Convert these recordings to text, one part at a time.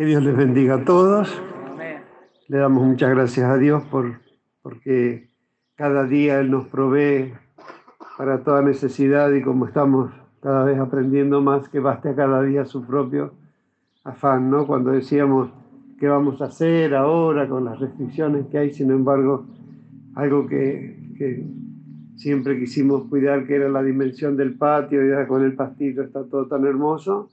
Que Dios les bendiga a todos. Le damos muchas gracias a Dios por, porque cada día Él nos provee para toda necesidad y como estamos cada vez aprendiendo más que baste a cada día su propio afán, ¿no? Cuando decíamos qué vamos a hacer ahora con las restricciones que hay, sin embargo, algo que, que siempre quisimos cuidar, que era la dimensión del patio, y ahora con el pastito está todo tan hermoso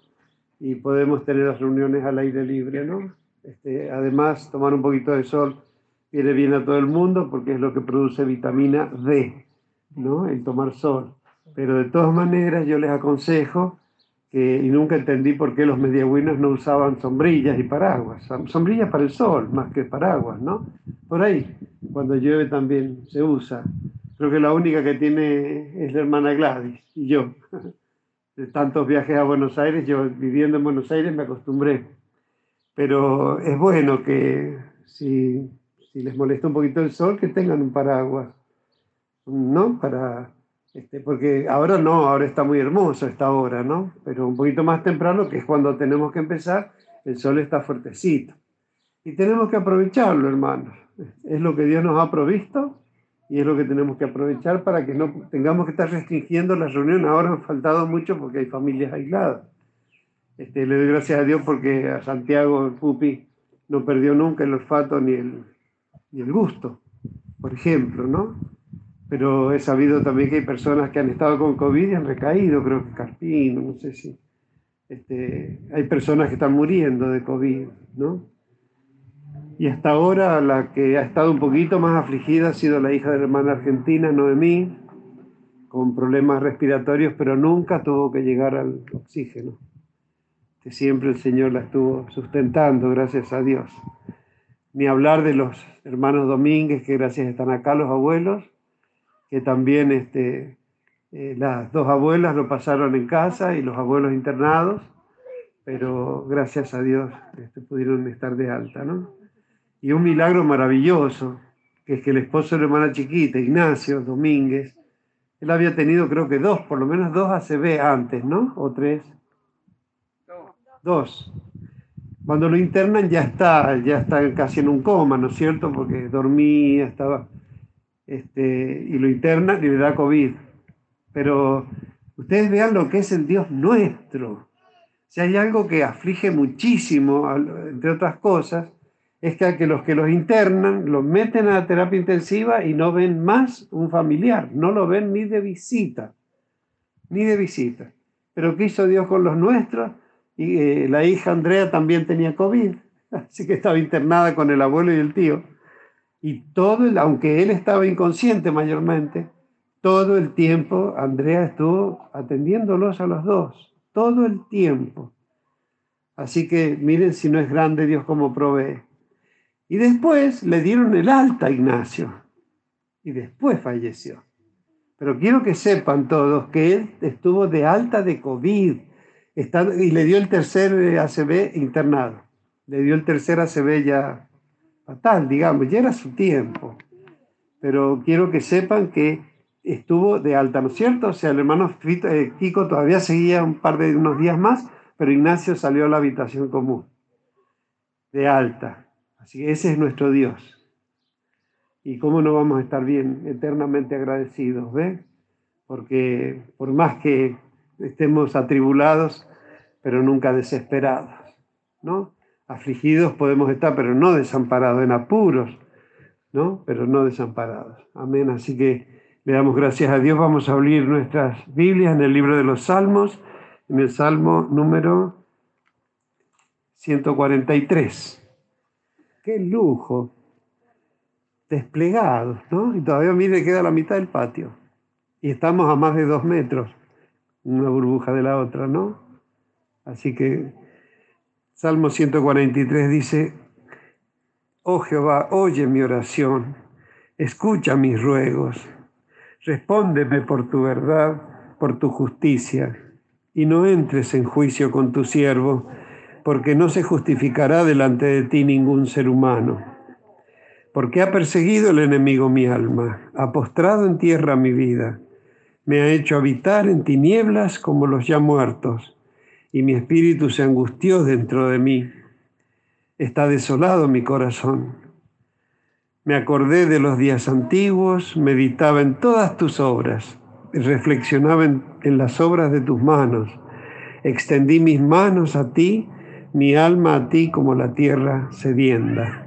y podemos tener las reuniones al aire libre, ¿no? Este, además, tomar un poquito de sol viene bien a todo el mundo porque es lo que produce vitamina D, ¿no? El tomar sol. Pero de todas maneras yo les aconsejo que, y nunca entendí por qué los mediagüinos no usaban sombrillas y paraguas. Sombrillas para el sol, más que paraguas, ¿no? Por ahí, cuando llueve también se usa. Creo que la única que tiene es la hermana Gladys y yo. De tantos viajes a Buenos Aires, yo viviendo en Buenos Aires me acostumbré. Pero es bueno que si, les molesta un poquito el sol, que tengan un paraguas, ¿no? Para este, porque ahora no, ahora está muy hermoso esta hora, ¿no? Pero un poquito más temprano, que es cuando tenemos que empezar, el sol está fuertecito. Y tenemos que aprovecharlo, hermanos. Es lo que Dios nos ha provisto y es lo que tenemos que aprovechar para que no tengamos que estar restringiendo las reuniones. Ahora han faltado mucho porque hay familias aisladas. Este, le doy gracias a Dios porque a Santiago, el Pupi, no perdió nunca el olfato ni el, ni el gusto, por ejemplo, ¿no? pero he sabido también que hay personas que han estado con COVID y han recaído, creo que Carpino, no sé si. Este, hay personas que están muriendo de COVID, ¿no? Y hasta ahora la que ha estado un poquito más afligida ha sido la hija de la hermana argentina, Noemí, con problemas respiratorios, pero nunca tuvo que llegar al oxígeno. Que siempre el Señor la estuvo sustentando, gracias a Dios. Ni hablar de los hermanos Domínguez, que gracias están acá los abuelos, que también este, eh, las dos abuelas lo pasaron en casa y los abuelos internados, pero gracias a Dios este, pudieron estar de alta, ¿no? Y un milagro maravilloso, que es que el esposo de la hermana chiquita, Ignacio Domínguez, él había tenido creo que dos, por lo menos dos ACV antes, ¿no? ¿O tres? Dos. Cuando lo internan ya está, ya está casi en un coma, ¿no es cierto? Porque dormía, estaba este, y lo interna y le da COVID. Pero ustedes vean lo que es el Dios nuestro. Si hay algo que aflige muchísimo, entre otras cosas, es que, los que los internan los meten a la terapia intensiva y no ven más un familiar, no lo ven ni de visita, ni de visita. Pero ¿qué hizo Dios con los nuestros? Y eh, la hija Andrea también tenía COVID, así que estaba internada con el abuelo y el tío y todo, el, aunque él estaba inconsciente mayormente, todo el tiempo Andrea estuvo atendiéndolos a los dos, todo el tiempo. Así que miren si no es grande Dios como provee. Y después le dieron el alta a Ignacio. Y después falleció. Pero quiero que sepan todos que él estuvo de alta de COVID y le dio el tercer ACB internado. Le dio el tercer ACB ya fatal, digamos, ya era su tiempo. Pero quiero que sepan que estuvo de alta, ¿no es cierto? O sea, el hermano eh, Kiko todavía seguía un par de unos días más, pero Ignacio salió a la habitación común, de alta. Así que ese es nuestro Dios. Y cómo no vamos a estar bien eternamente agradecidos, ¿ve? Porque por más que estemos atribulados, pero nunca desesperados, ¿no? afligidos podemos estar, pero no desamparados, en apuros, ¿no? Pero no desamparados. Amén. Así que le damos gracias a Dios. Vamos a abrir nuestras Biblias en el libro de los Salmos, en el Salmo número 143. ¡Qué lujo! Desplegados, ¿no? Y todavía mire, queda la mitad del patio. Y estamos a más de dos metros, una burbuja de la otra, ¿no? Así que Salmo 143 dice, Oh Jehová, oye mi oración, escucha mis ruegos, respóndeme por tu verdad, por tu justicia, y no entres en juicio con tu siervo, porque no se justificará delante de ti ningún ser humano. Porque ha perseguido el enemigo mi alma, ha postrado en tierra mi vida, me ha hecho habitar en tinieblas como los ya muertos y mi espíritu se angustió dentro de mí. está desolado mi corazón. Me acordé de los días antiguos, meditaba en todas tus obras, reflexionaba en, las obras de tus manos, extendí mis manos a ti, mi alma a ti como la tierra sedienta.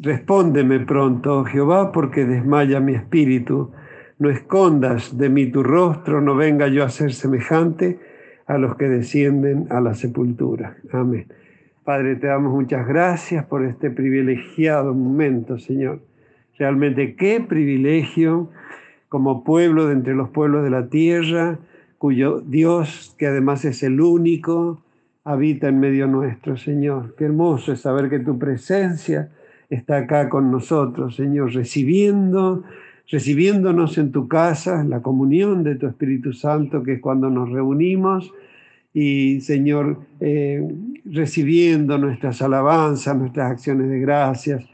Respóndeme pronto, oh Jehová, porque desmaya mi espíritu. No escondas de mí tu rostro, no venga yo a ser semejante a los que descienden a la sepultura. Amén. Padre, te damos muchas gracias por este privilegiado momento, Señor. Realmente qué privilegio como pueblo de entre los pueblos de la tierra, cuyo Dios, que además es el único, habita en medio nuestro, Señor. Qué hermoso es saber que tu presencia está acá con nosotros, Señor, recibiendo, recibiéndonos en tu casa, la comunión de tu Espíritu Santo, que es cuando nos reunimos, y Señor, eh, recibiendo nuestras alabanzas, nuestras acciones de gracias,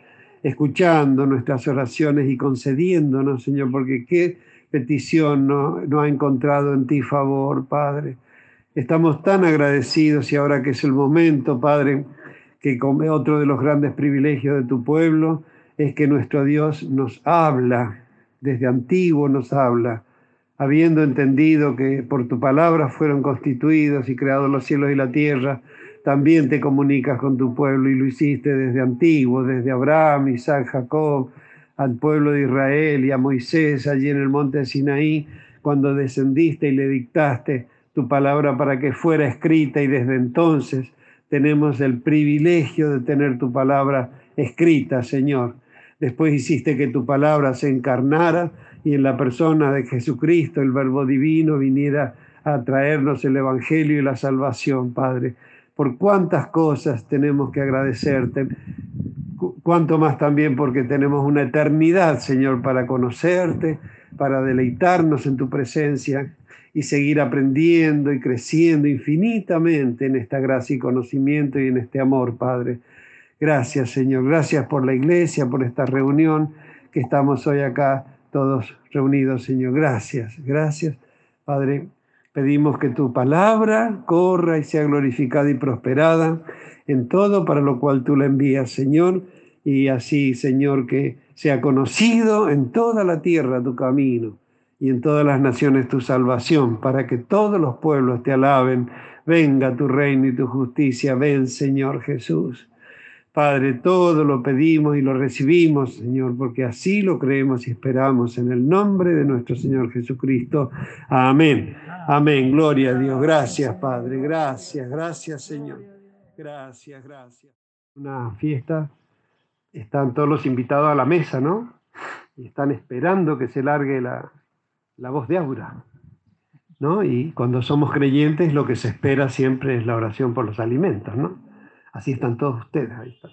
escuchando nuestras oraciones y concediéndonos, Señor, porque qué petición no, no ha encontrado en ti favor, Padre. Estamos tan agradecidos y ahora que es el momento, Padre, que otro de los grandes privilegios de tu pueblo es que nuestro Dios nos habla, desde antiguo nos habla, habiendo entendido que por tu palabra fueron constituidos y creados los cielos y la tierra, también te comunicas con tu pueblo y lo hiciste desde antiguo, desde Abraham, Isaac, Jacob, al pueblo de Israel y a Moisés allí en el monte de Sinaí, cuando descendiste y le dictaste tu palabra para que fuera escrita y desde entonces tenemos el privilegio de tener tu palabra escrita, Señor. Después hiciste que tu palabra se encarnara y en la persona de Jesucristo, el Verbo Divino, viniera a traernos el Evangelio y la salvación, Padre. Por cuántas cosas tenemos que agradecerte, cuánto más también porque tenemos una eternidad, Señor, para conocerte, para deleitarnos en tu presencia y seguir aprendiendo y creciendo infinitamente en esta gracia y conocimiento y en este amor, Padre. Gracias, Señor. Gracias por la iglesia, por esta reunión que estamos hoy acá todos reunidos, Señor. Gracias, gracias, Padre. Pedimos que tu palabra corra y sea glorificada y prosperada en todo para lo cual tú la envías, Señor. Y así, Señor, que sea conocido en toda la tierra tu camino y en todas las naciones tu salvación, para que todos los pueblos te alaben. Venga tu reino y tu justicia, ven Señor Jesús. Padre, todo lo pedimos y lo recibimos, Señor, porque así lo creemos y esperamos en el nombre de nuestro Señor Jesucristo. Amén. Amén. Gloria a Dios. Gracias, Padre. Gracias, gracias, Señor. Gracias, gracias. Una fiesta. Están todos los invitados a la mesa, ¿no? Y están esperando que se largue la, la voz de Aura. ¿no? Y cuando somos creyentes, lo que se espera siempre es la oración por los alimentos, ¿no? Así están todos ustedes, ahí están,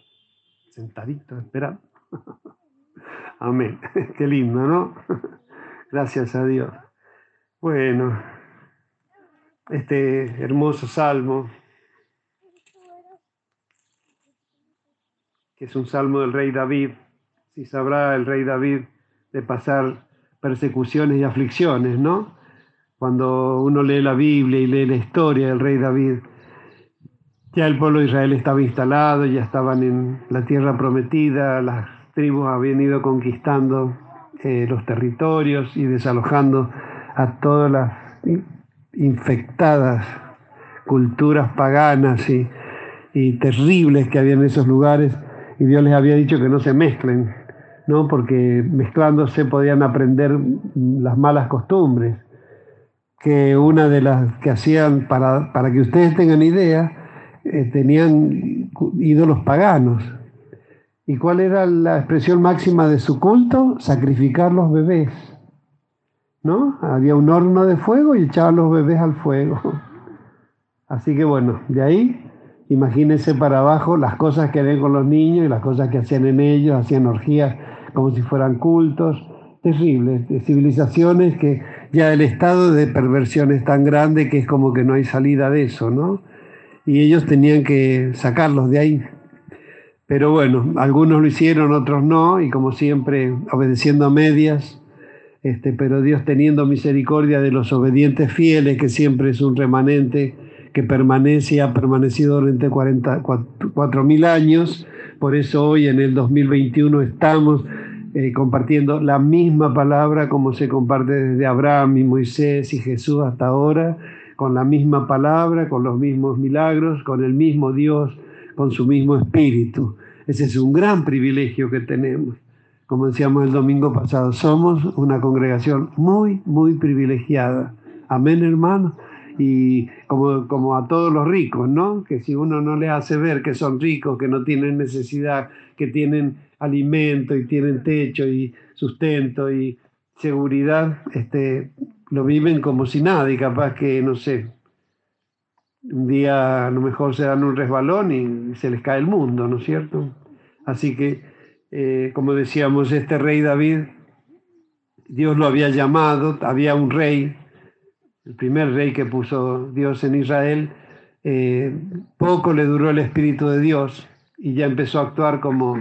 sentaditos, esperando. Amén. Qué lindo, ¿no? Gracias a Dios. Bueno, este hermoso salmo, es un salmo del rey David, si sabrá el rey David de pasar persecuciones y aflicciones, ¿no? Cuando uno lee la Biblia y lee la historia del rey David, ya el pueblo de Israel estaba instalado, ya estaban en la tierra prometida, las tribus habían ido conquistando eh, los territorios y desalojando a todas las infectadas culturas paganas y, y terribles que había en esos lugares, y Dios les había dicho que no se mezclen, ¿no? porque mezclándose podían aprender las malas costumbres, que una de las que hacían, para, para que ustedes tengan idea, eh, tenían ídolos paganos. ¿Y cuál era la expresión máxima de su culto? Sacrificar los bebés. ¿No? Había un horno de fuego y echaban los bebés al fuego. Así que bueno, de ahí imagínense para abajo las cosas que ven con los niños y las cosas que hacían en ellos, hacían orgías como si fueran cultos, terribles, de civilizaciones que ya el estado de perversión es tan grande que es como que no hay salida de eso, ¿no? Y ellos tenían que sacarlos de ahí. Pero bueno, algunos lo hicieron, otros no, y como siempre, obedeciendo a medias, este, pero Dios teniendo misericordia de los obedientes fieles, que siempre es un remanente que permanece y ha permanecido durante 4.000 años. Por eso hoy en el 2021 estamos eh, compartiendo la misma palabra como se comparte desde Abraham y Moisés y Jesús hasta ahora, con la misma palabra, con los mismos milagros, con el mismo Dios, con su mismo espíritu. Ese es un gran privilegio que tenemos. Como decíamos el domingo pasado, somos una congregación muy, muy privilegiada. Amén, hermano. Y como, como a todos los ricos, ¿no? Que si uno no le hace ver que son ricos, que no tienen necesidad, que tienen alimento y tienen techo y sustento y seguridad, este, lo viven como si nada y capaz que, no sé, un día a lo mejor se dan un resbalón y se les cae el mundo, ¿no es cierto? Así que, eh, como decíamos, este rey David, Dios lo había llamado, había un rey, el primer rey que puso Dios en Israel, eh, poco le duró el Espíritu de Dios y ya empezó a actuar como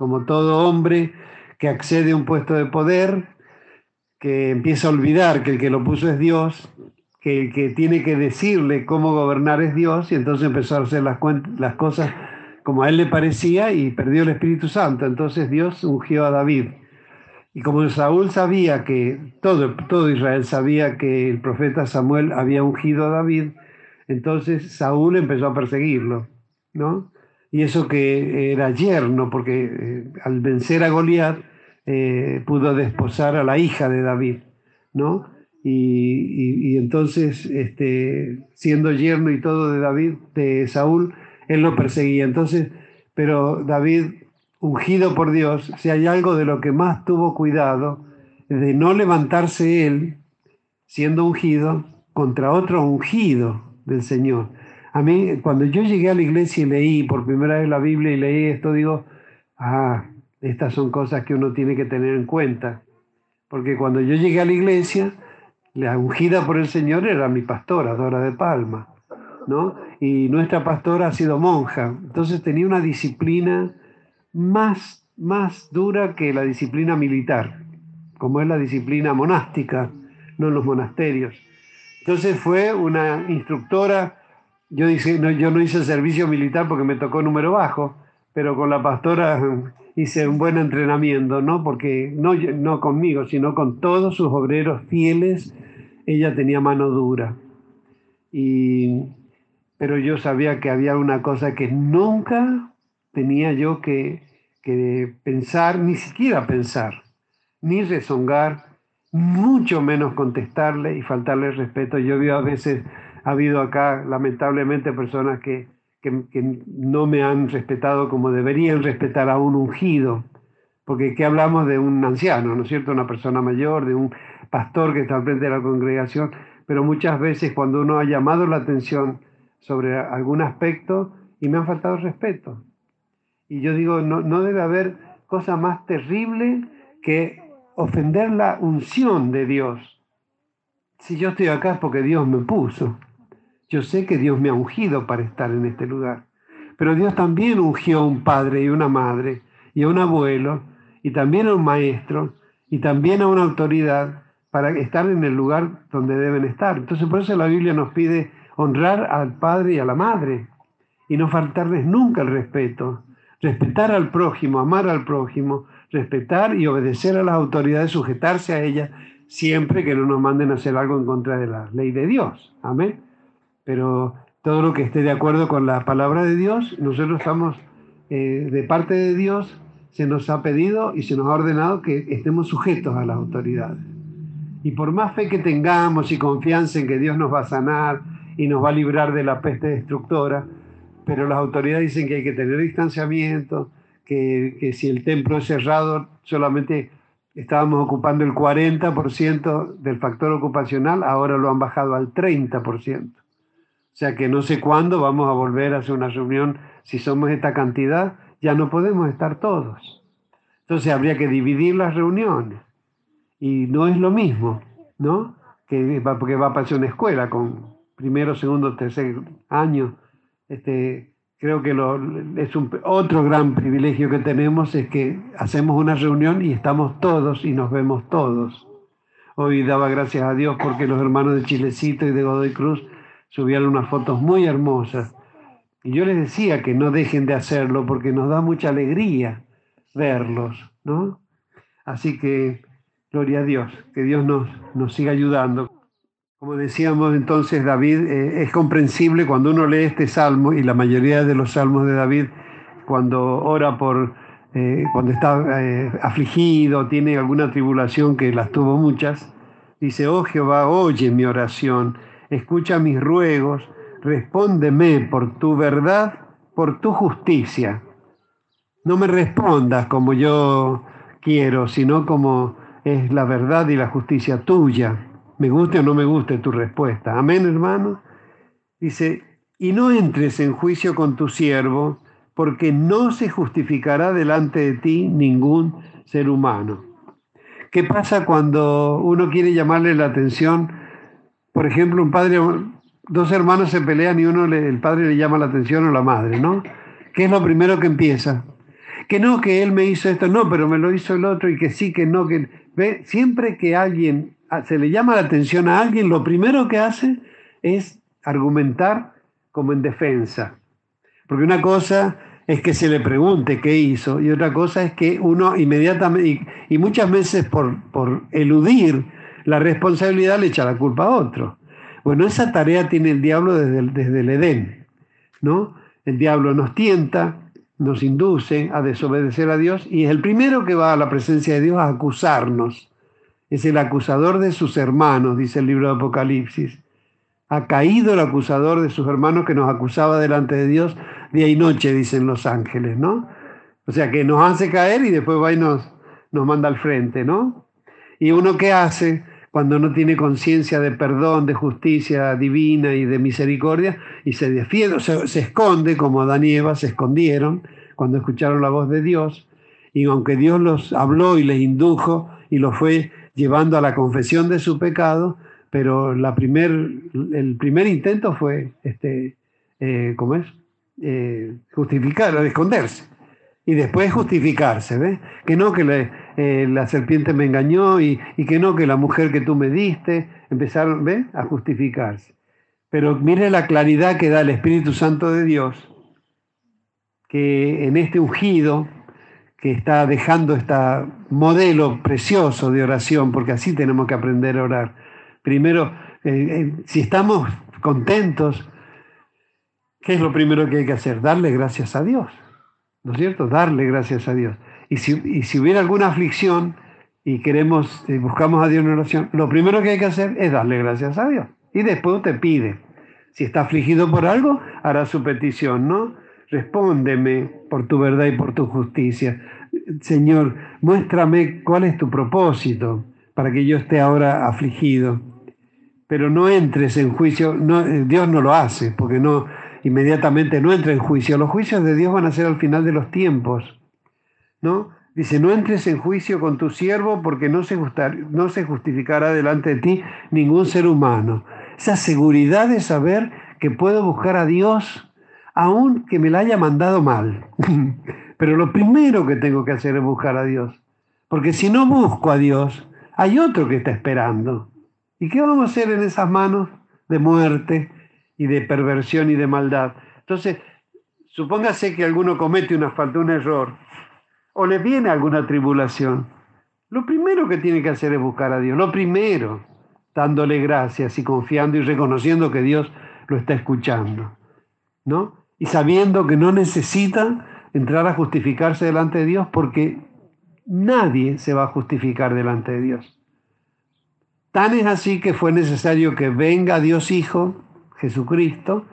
como todo hombre que accede a un puesto de poder, que empieza a olvidar que el que lo puso es Dios, que el que tiene que decirle cómo gobernar es Dios, y entonces empezó a hacer las, las cosas como a él le parecía y perdió el Espíritu Santo. Entonces Dios ungió a David. Y como Saúl sabía que, todo, todo Israel sabía que el profeta Samuel había ungido a David, entonces Saúl empezó a perseguirlo, ¿no? y eso que era yerno, porque eh, al vencer a Goliat eh, pudo desposar a la hija de David, ¿no? Y, entonces, este, siendo yerno y todo de David, de Saúl, él lo perseguía. Entonces, pero David, ungido por Dios, si hay algo de lo que más tuvo cuidado, de no levantarse él, siendo ungido, contra otro ungido del Señor. A mí, cuando yo llegué a la iglesia y leí por primera vez la Biblia y leí esto, digo, ah, estas son cosas que uno tiene que tener en cuenta. Porque cuando yo llegué a la iglesia, la ungida por el Señor era mi pastora, Dora de Palma, ¿no? Y nuestra pastora ha sido monja, entonces tenía una disciplina más, más dura que la disciplina militar, como es la disciplina monástica, no en los monasterios. Entonces fue una instructora yo, no, yo no hice servicio militar porque me tocó número bajo, pero con la pastora hice un buen entrenamiento, ¿no? Porque no, no conmigo, sino con todos sus obreros fieles, ella tenía mano dura. Y, pero yo sabía que había una cosa que nunca tenía yo que, que pensar, ni siquiera pensar, ni rezongar, mucho menos contestarle y faltarle respeto. Yo veo a veces ha habido acá, lamentablemente, personas que, no me han respetado como deberían respetar a un ungido, porque ¿qué hablamos de un anciano, ¿no es cierto? Una persona mayor, de un pastor que está al frente de la congregación, pero muchas veces cuando uno ha llamado la atención sobre algún aspecto y me han faltado respeto. Y yo digo, no, no debe haber cosa más terrible que ofender la unción de Dios. Si yo estoy acá es porque Dios me puso. Yo sé que Dios me ha ungido para estar en este lugar, pero Dios también ungió a un padre y una madre y a un abuelo y también a un maestro y también a una autoridad para estar en el lugar donde deben estar. Entonces por eso la Biblia nos pide honrar al padre y a la madre y no faltarles nunca el respeto, respetar al prójimo, amar al prójimo, respetar y obedecer a las autoridades, sujetarse a ellas siempre que no nos manden a hacer algo en contra de la ley de Dios. Amén pero todo lo que esté de acuerdo con la palabra de Dios, nosotros estamos eh, de parte de Dios, se nos ha pedido y se nos ha ordenado que estemos sujetos a las autoridades. Y por más fe que tengamos y confianza en que Dios nos va a sanar y nos va a librar de la peste destructora, pero las autoridades dicen que hay que tener distanciamiento, que, que si el templo es cerrado, solamente estábamos ocupando el 40% del factor ocupacional, ahora lo han bajado al 30%. O sea que no sé cuándo vamos a volver a hacer una reunión. Si somos esta cantidad, ya no podemos estar todos. Entonces habría que dividir las reuniones. Y no es lo mismo, ¿no? Que va, porque va a pasar una escuela con primero, segundo, tercer año. Este, creo que es un, otro gran privilegio que tenemos es que hacemos una reunión y estamos todos y nos vemos todos. Hoy daba gracias a Dios porque los hermanos de Chilecito y de Godoy Cruz subían unas fotos muy hermosas. Y yo les decía que no dejen de hacerlo porque nos da mucha alegría verlos, ¿no? Así que, gloria a Dios, que Dios nos, nos siga ayudando. Como decíamos entonces, David, eh, es comprensible cuando uno lee este salmo y la mayoría de los salmos de David, cuando ora por, eh, cuando está eh, afligido, tiene alguna tribulación, que las tuvo muchas, dice, oh Jehová, oye mi oración, escucha mis ruegos, respóndeme por tu verdad, por tu justicia. No me respondas como yo quiero, sino como es la verdad y la justicia tuya me guste o no me guste tu respuesta. Amén, hermano. Dice, y no entres en juicio con tu siervo, porque no se justificará delante de ti ningún ser humano. ¿Qué pasa cuando uno quiere llamarle la atención? Por ejemplo, un padre, dos hermanos se pelean y uno el padre le llama la atención a la madre, ¿no? ¿Qué es lo primero que empieza? Que no, que él me hizo esto, no, pero me lo hizo el otro y que sí, que no, que ve, siempre que alguien se le llama la atención a alguien, lo primero que hace es argumentar como en defensa. Porque una cosa es que se le pregunte qué hizo y otra cosa es que uno inmediatamente, y, muchas veces por, por eludir la responsabilidad le echa la culpa a otro. Bueno, esa tarea tiene el diablo desde el, desde el Edén, ¿no? El diablo nos tienta, nos induce a desobedecer a Dios y es el primero que va a la presencia de Dios a acusarnos es el acusador de sus hermanos, dice el libro de Apocalipsis. Ha caído el acusador de sus hermanos que nos acusaba delante de Dios día y noche, dicen los ángeles, ¿no? O sea, que nos hace caer y después va y nos, nos manda al frente, ¿no? Y uno qué hace cuando no tiene conciencia de perdón, de justicia divina y de misericordia, y se defiende, se, se esconde, como Adán y Eva se escondieron cuando escucharon la voz de Dios, y aunque Dios los habló y les indujo y los fue llevando a la confesión de su pecado, pero la primer, el primer intento fue, este, eh, ¿cómo es? Eh, justificar, esconderse. Y después justificarse, ¿ves? Que no que eh, la serpiente me engañó y, y, que no que la mujer que tú me diste, empezaron, ¿ves? A justificarse. Pero mire la claridad que da el Espíritu Santo de Dios, que en este ungido, que está dejando este modelo precioso de oración, porque así tenemos que aprender a orar. Primero, eh, eh, si estamos contentos, ¿qué es lo primero que hay que hacer? Darle gracias a Dios, ¿no es cierto? Darle gracias a Dios. Y si, si hubiera alguna aflicción y queremos, eh, buscamos a Dios en oración, lo primero que hay que hacer es darle gracias a Dios. Y después te pide. Si está afligido por algo, hará su petición, ¿no? Respóndeme por tu verdad y por tu justicia. Señor, muéstrame cuál es tu propósito para que yo esté ahora afligido. Pero no entres en juicio, eh, Dios no lo hace, porque no inmediatamente no entra en juicio. Los juicios de Dios van a ser al final de los tiempos. ¿No? Dice, no entres en juicio con tu siervo porque no se, no se justificará delante de ti ningún ser humano. Esa seguridad de saber que puedo buscar a Dios aun que me la haya mandado mal. Pero lo primero que tengo que hacer es buscar a Dios. Porque si no busco a Dios, hay otro que está esperando. ¿Y qué vamos a hacer en esas manos de muerte y de perversión y de maldad? Entonces, supóngase que alguno comete una falta, un error, o le viene alguna tribulación. Lo primero que tiene que hacer es buscar a Dios. Lo primero, dándole gracias y confiando y reconociendo que Dios lo está escuchando. ¿No? Y sabiendo que no necesita entrar a justificarse delante de Dios porque nadie se va a justificar delante de Dios. Tan es así que fue necesario que venga Dios Hijo, Jesucristo,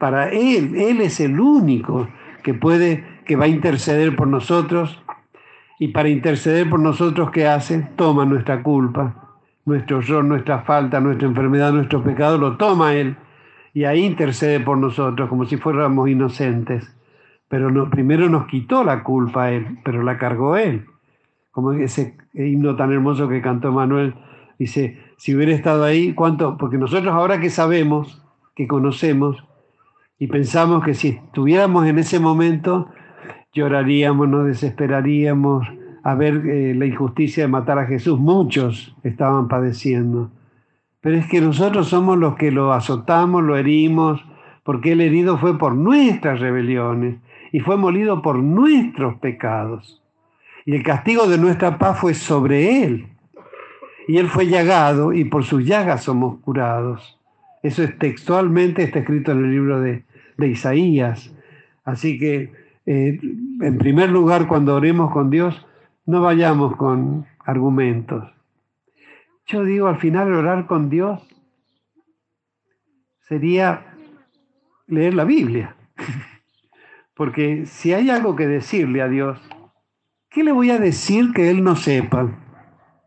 para Él. Él es el único que puede, que va a interceder por nosotros. Y para interceder por nosotros, ¿qué hace? Toma nuestra culpa, nuestro error, nuestra falta, nuestra enfermedad, nuestro pecado, lo toma Él y ahí intercede por nosotros como si fuéramos inocentes. Pero no, primero nos quitó la culpa Él, pero la cargó Él. Como ese himno tan hermoso que cantó Manuel, dice, si hubiera estado ahí, ¿cuánto? Porque nosotros ahora que sabemos, que conocemos, y pensamos que si estuviéramos en ese momento, lloraríamos, nos desesperaríamos a ver eh, la injusticia de matar a Jesús. Muchos estaban padeciendo. Pero es que nosotros somos los que lo azotamos, lo herimos, porque el herido fue por nuestras rebeliones y fue molido por nuestros pecados. Y el castigo de nuestra paz fue sobre él. Y él fue llagado y por sus llagas somos curados. Eso es textualmente, está escrito en el libro de, Isaías. Así que, eh, en primer lugar, cuando oremos con Dios, no vayamos con argumentos. Yo digo, al final, orar con Dios sería leer la Biblia. Porque si hay algo que decirle a Dios, ¿qué le voy a decir que Él no sepa?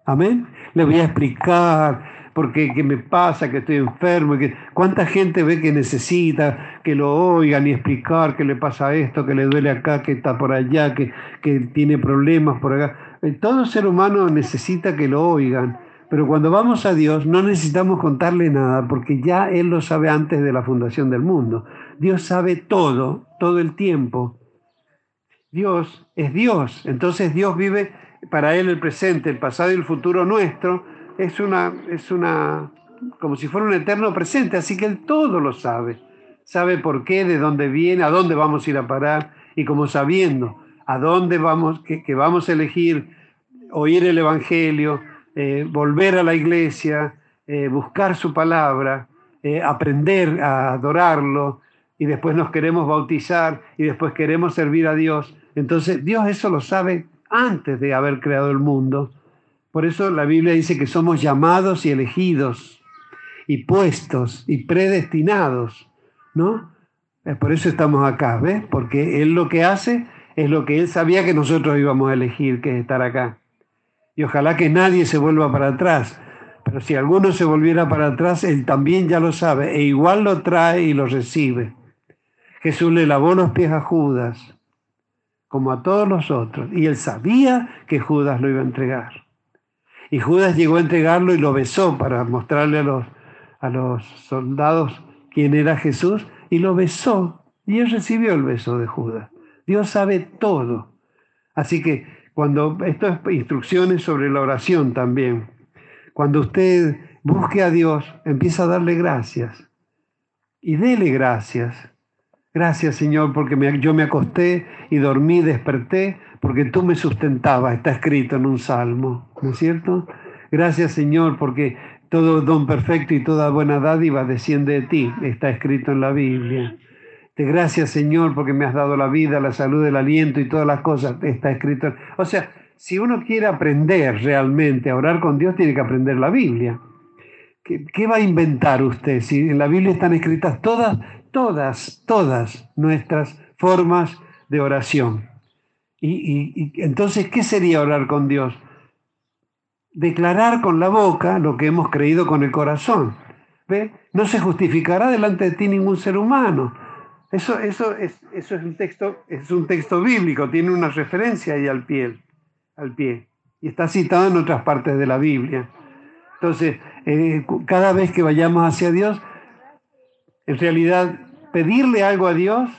Amén. Le voy a explicar porque qué me pasa, que estoy enfermo, que cuánta gente ve que necesita que lo oigan y explicar qué le pasa esto, que le duele acá, que está por allá, que, que tiene problemas por acá. Eh, todo ser humano necesita que lo oigan, pero cuando vamos a Dios no necesitamos contarle nada porque ya Él lo sabe antes de la fundación del mundo. Dios sabe todo, todo el tiempo. Dios es Dios, entonces Dios vive para Él el presente, el pasado y el futuro nuestro. Es una, es una, como si fuera un eterno presente, así que Él todo lo sabe. Sabe por qué, de dónde viene, a dónde vamos a ir a parar y como sabiendo a dónde vamos, que, que vamos a elegir oír el Evangelio, eh, volver a la iglesia, eh, buscar su palabra, eh, aprender a adorarlo y después nos queremos bautizar y después queremos servir a Dios. Entonces Dios eso lo sabe antes de haber creado el mundo. Por eso la Biblia dice que somos llamados y elegidos y puestos y predestinados, ¿no? Por eso estamos acá. Porque Él lo que hace es lo que Él sabía que nosotros íbamos a elegir, que es estar acá. Y ojalá que nadie se vuelva para atrás. Pero si alguno se volviera para atrás, él también ya lo sabe e igual lo trae y lo recibe. Jesús le lavó los pies a Judas, como a todos los otros, y él sabía que Judas lo iba a entregar. Y Judas llegó a entregarlo y lo besó para mostrarle a los, a los soldados quién era Jesús, y lo besó, y él recibió el beso de Judas. Dios sabe todo. Así que cuando, esto es instrucciones sobre la oración también. Cuando usted busque a Dios, empieza a darle gracias. Y dele gracias. Gracias Señor porque yo me acosté y dormí, desperté, porque tú me sustentabas. Está escrito en un salmo, ¿no es cierto? Gracias Señor porque todo don perfecto y toda buena dádiva desciende de ti. Está escrito en la Biblia gracias Señor porque me has dado la vida, la salud, el aliento y todas las cosas. Está escrito. O sea, si uno quiere aprender realmente a orar con Dios, tiene que aprender la Biblia. ¿Qué, va a inventar usted si en la Biblia están escritas todas, todas, todas nuestras formas de oración? Y, y entonces, ¿qué sería orar con Dios? Declarar con la boca lo que hemos creído con el corazón. ¿Ve? No se justificará delante de ti ningún ser humano. Eso, eso, es, eso es, un texto, es un texto bíblico, tiene una referencia ahí al pie, al pie, y está citado en otras partes de la Biblia. Entonces, eh, cada vez que vayamos hacia Dios, en realidad pedirle algo a Dios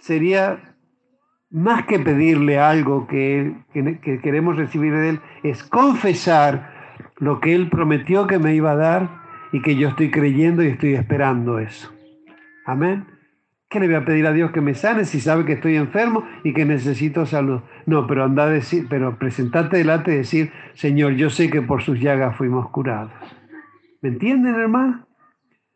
sería más que pedirle algo que, que queremos recibir de Él, es confesar lo que Él prometió que me iba a dar y que yo estoy creyendo y estoy esperando eso. Amén. ¿Qué le voy a pedir a Dios que me sane si sabe que estoy enfermo y que necesito salud? No, pero anda a decir, pero presentarte delante y decir, Señor, yo sé que por sus llagas fuimos curados. ¿Me entienden, hermano?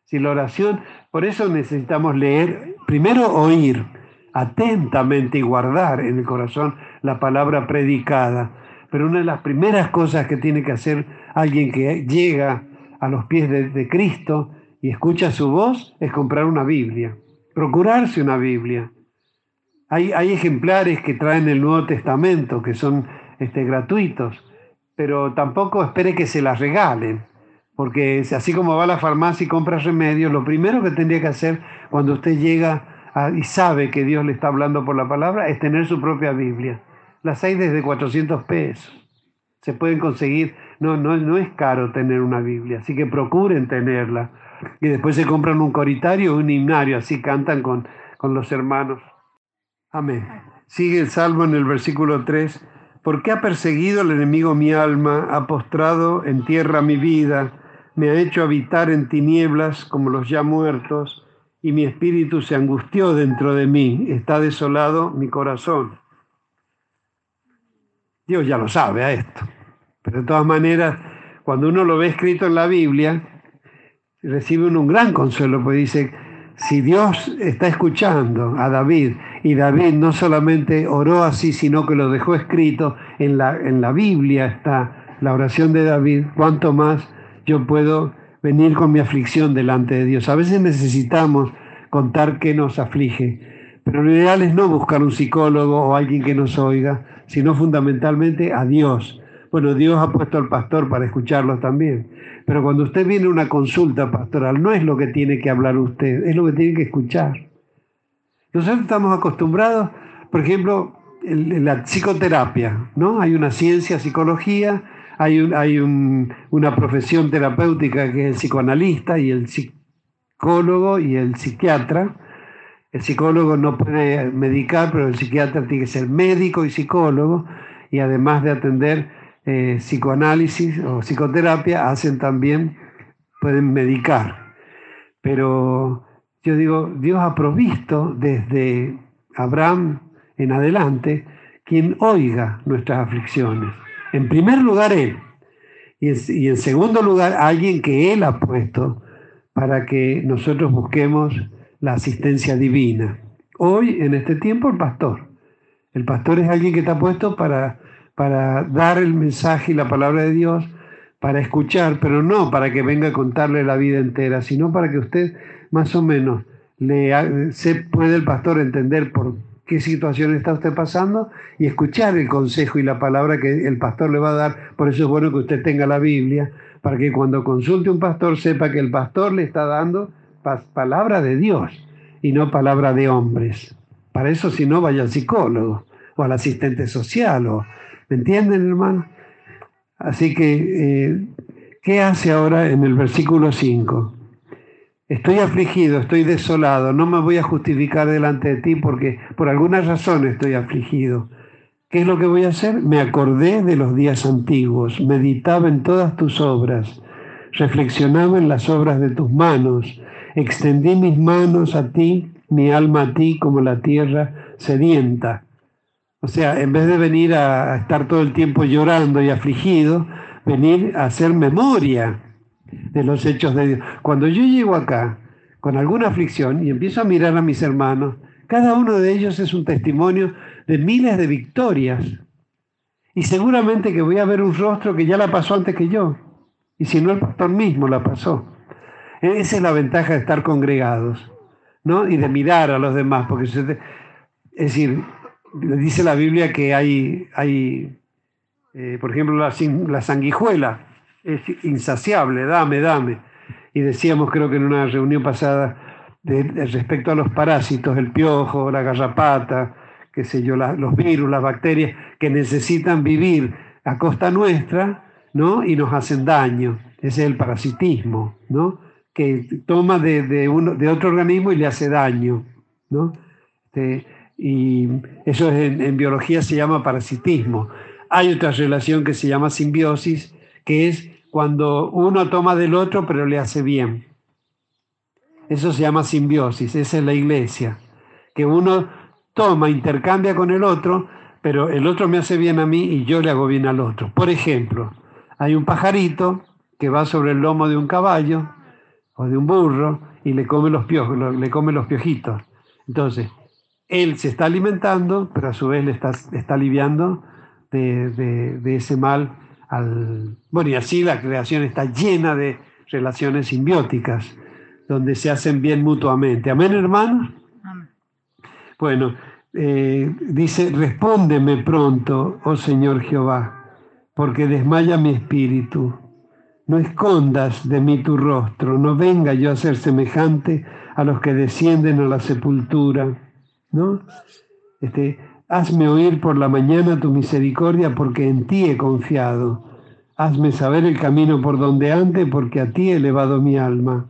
Si la oración, por eso necesitamos leer, primero oír atentamente y guardar en el corazón la palabra predicada. Pero una de las primeras cosas que tiene que hacer alguien que llega a los pies de, de Cristo y escucha su voz es comprar una Biblia procurarse una Biblia. Hay, hay ejemplares que traen el Nuevo Testamento, que son este, gratuitos, pero tampoco espere que se las regalen, porque así como va a la farmacia y compra remedios, lo primero que tendría que hacer cuando usted llega y sabe que Dios le está hablando por la palabra es tener su propia Biblia. Las hay desde 400 pesos. Se pueden conseguir, no, no, no es caro tener una Biblia, así que procuren tenerla y después se compran un coritario, un himnario, así cantan con, con los hermanos. Amén. Sigue el salmo en el versículo 3. ¿Por qué ha perseguido el enemigo mi alma? Ha postrado en tierra mi vida. me ha hecho habitar en tinieblas como los ya muertos, y mi espíritu se angustió dentro de mí, está desolado mi corazón. Dios ya lo sabe a esto, pero de todas maneras, cuando uno lo ve escrito en la Biblia, recibe un gran consuelo, porque dice, si Dios está escuchando a David, y David no solamente oró así, sino que lo dejó escrito en la, en la Biblia, está la oración de David, cuánto más yo puedo venir con mi aflicción delante de Dios. A veces necesitamos contar qué nos aflige, pero lo ideal es no buscar un psicólogo o alguien que nos oiga, sino fundamentalmente a Dios. Bueno, Dios ha puesto al pastor para escucharlos también, pero cuando usted viene a una consulta pastoral, no es lo que tiene que hablar usted, es lo que tiene que escuchar. Nosotros estamos acostumbrados, por ejemplo, en la psicoterapia, ¿no? Hay una ciencia, psicología, hay, hay una profesión terapéutica que es el psicoanalista y el psicólogo y el psiquiatra. El psicólogo no puede medicar, pero el psiquiatra tiene que ser médico y psicólogo y además de atender eh, psicoanálisis o psicoterapia, hacen también, pueden medicar. Pero yo digo, Dios ha provisto desde Abraham en adelante quien oiga nuestras aflicciones. En primer lugar, Él. Y en, segundo lugar, alguien que Él ha puesto para que nosotros busquemos la asistencia divina. Hoy, en este tiempo, el pastor. El pastor es alguien que está puesto para, para dar el mensaje y la palabra de Dios, para escuchar, pero no para que venga a contarle la vida entera, sino para que usted más o menos le, se puede el pastor entender por qué situación está usted pasando y escuchar el consejo y la palabra que el pastor le va a dar. Por eso es bueno que usted tenga la Biblia, para que cuando consulte un pastor sepa que el pastor le está dando palabra de Dios y no palabra de hombres. Para eso si no vaya al psicólogo o al asistente social. O, ¿Me entienden, hermano? Así que, eh, ¿qué hace ahora en el versículo 5? Estoy afligido, estoy desolado, no me voy a justificar delante de ti porque por alguna razón estoy afligido. ¿Qué es lo que voy a hacer? Me acordé de los días antiguos, meditaba en todas tus obras, reflexionaba en las obras de tus manos, extendí mis manos a ti, mi alma a ti como la tierra sedienta. O sea, en vez de venir a estar todo el tiempo llorando y afligido, venir a hacer memoria de los hechos de Dios. Cuando yo llego acá con alguna aflicción y empiezo a mirar a mis hermanos, cada uno de ellos es un testimonio de miles de victorias. Y seguramente que voy a ver un rostro que ya la pasó antes que yo. Y si no, el pastor mismo la pasó. Esa es la ventaja de estar congregados, ¿no? Y de mirar a los demás, porque es decir, dice la Biblia que hay, hay eh, por ejemplo, la, la sanguijuela es insaciable, dame, dame. Y decíamos, creo que en una reunión pasada, respecto a los parásitos, el piojo, la garrapata, qué sé yo, los virus, las bacterias, que necesitan vivir a costa nuestra, ¿no? Y nos hacen daño. Ese es el parasitismo, ¿no? Que toma de, uno, de otro organismo y le hace daño, ¿no? Este, y eso en, en biología se llama parasitismo. Hay otra relación que se llama simbiosis, que es cuando uno toma del otro pero le hace bien. Eso se llama simbiosis, esa es la iglesia, que uno toma, intercambia con el otro, pero el otro me hace bien a mí y yo le hago bien al otro. Por ejemplo, hay un pajarito que va sobre el lomo de un caballo o de un burro y le come los piojos, le come los piojitos. Entonces, él se está alimentando, pero a su vez le está, está aliviando de, de ese mal bueno, y así la creación está llena de relaciones simbióticas, donde se hacen bien mutuamente. Amén, hermanos. Bueno, eh, dice, respóndeme pronto, oh Señor Jehová, porque desmaya mi espíritu. No escondas de mí tu rostro, no venga yo a ser semejante a los que descienden a la sepultura, ¿no? Este, Hazme oír por la mañana tu misericordia, porque en ti he confiado. Hazme saber el camino por donde ande, porque a ti he elevado mi alma.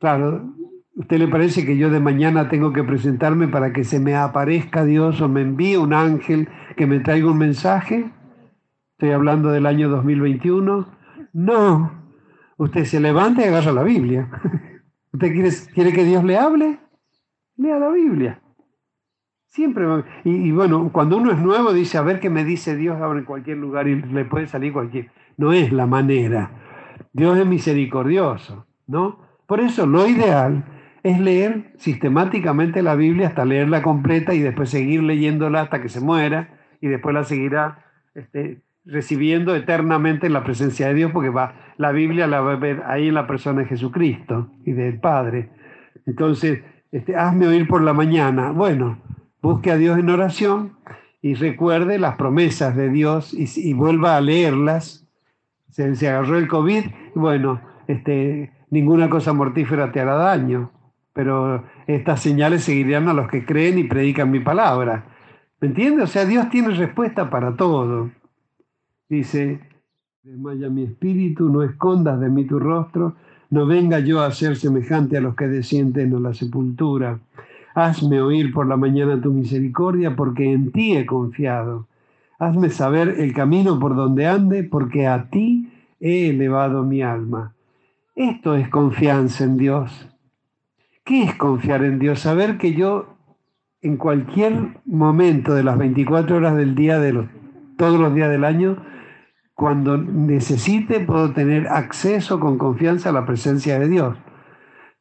Claro, ¿usted le parece que yo de mañana tengo que presentarme para que se me aparezca Dios o me envíe un ángel que me traiga un mensaje? Estoy hablando del año 2021. No, usted se levanta y agarra la Biblia. ¿Usted quiere, quiere que Dios le hable? Lea la Biblia. Siempre. Y, y, bueno, cuando uno es nuevo dice, a ver qué me dice Dios ahora en cualquier lugar y le puede salir cualquier. No es la manera. Dios es misericordioso, ¿no? Por eso lo ideal es leer sistemáticamente la Biblia hasta leerla completa y después seguir leyéndola hasta que se muera y después la seguirá este, recibiendo eternamente en la presencia de Dios porque va, la Biblia la va a ver ahí en la persona de Jesucristo y del Padre. Entonces, este, hazme oír por la mañana. Bueno, busque a Dios en oración y recuerde las promesas de Dios y, vuelva a leerlas. Se, se, agarró el COVID, bueno, este, ninguna cosa mortífera te hará daño, pero estas señales seguirían a los que creen y predican mi palabra. ¿Me entiendes? O sea, Dios tiene respuesta para todo. Dice, desmaya mi espíritu, no escondas de mí tu rostro, no venga yo a ser semejante a los que descienden a la sepultura. Hazme oír por la mañana tu misericordia, porque en ti he confiado. Hazme saber el camino por donde ande, porque a ti he elevado mi alma. Esto es confianza en Dios. ¿Qué es confiar en Dios? Saber que yo en cualquier momento de las 24 horas del día, de los, todos los días del año, cuando necesite, puedo tener acceso con confianza a la presencia de Dios.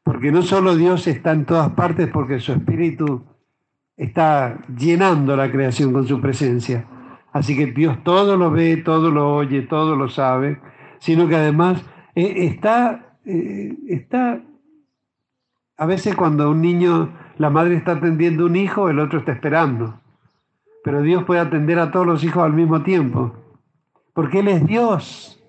Porque no solo Dios está en todas partes porque su espíritu está llenando la creación con su presencia. Así que Dios todo lo ve, todo lo oye, todo lo sabe, sino que además eh, está, eh, está, a veces cuando un niño, la madre está atendiendo un hijo, el otro está esperando. Pero Dios puede atender a todos los hijos al mismo tiempo porque Él es Dios.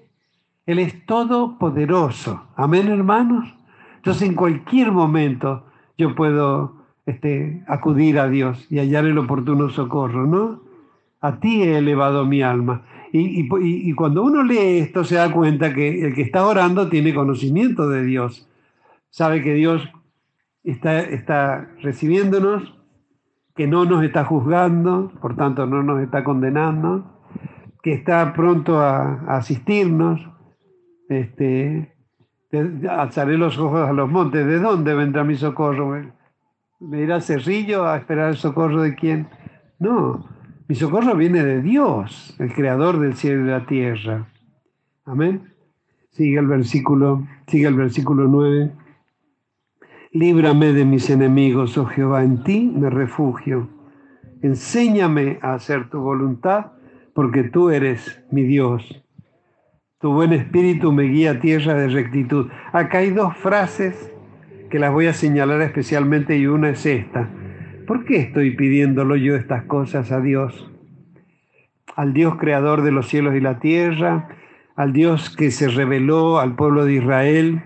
Él es todopoderoso. Amén, hermanos. Entonces, en cualquier momento yo puedo este, acudir a Dios y hallar el oportuno socorro, ¿no? A ti he elevado mi alma. Y, cuando uno lee esto se da cuenta que el que está orando tiene conocimiento de Dios. Sabe que Dios está, está recibiéndonos, que no nos está juzgando, por tanto no nos está condenando que está pronto a, asistirnos. Este, alzaré los ojos a los montes. ¿De dónde vendrá mi socorro? ¿Me irá Cerrillo a esperar el socorro de quién? No, mi socorro viene de Dios, el creador del cielo y la tierra. Amén. Sigue el versículo, sigue el versículo 9. Líbrame de mis enemigos, oh Jehová, en ti me refugio. Enséñame a hacer tu voluntad porque tú eres mi Dios. Tu buen espíritu me guía a tierra de rectitud. Acá hay dos frases que las voy a señalar especialmente y una es esta. ¿Por qué estoy pidiéndolo yo estas cosas a Dios? Al Dios creador de los cielos y la tierra, al Dios que se reveló al pueblo de Israel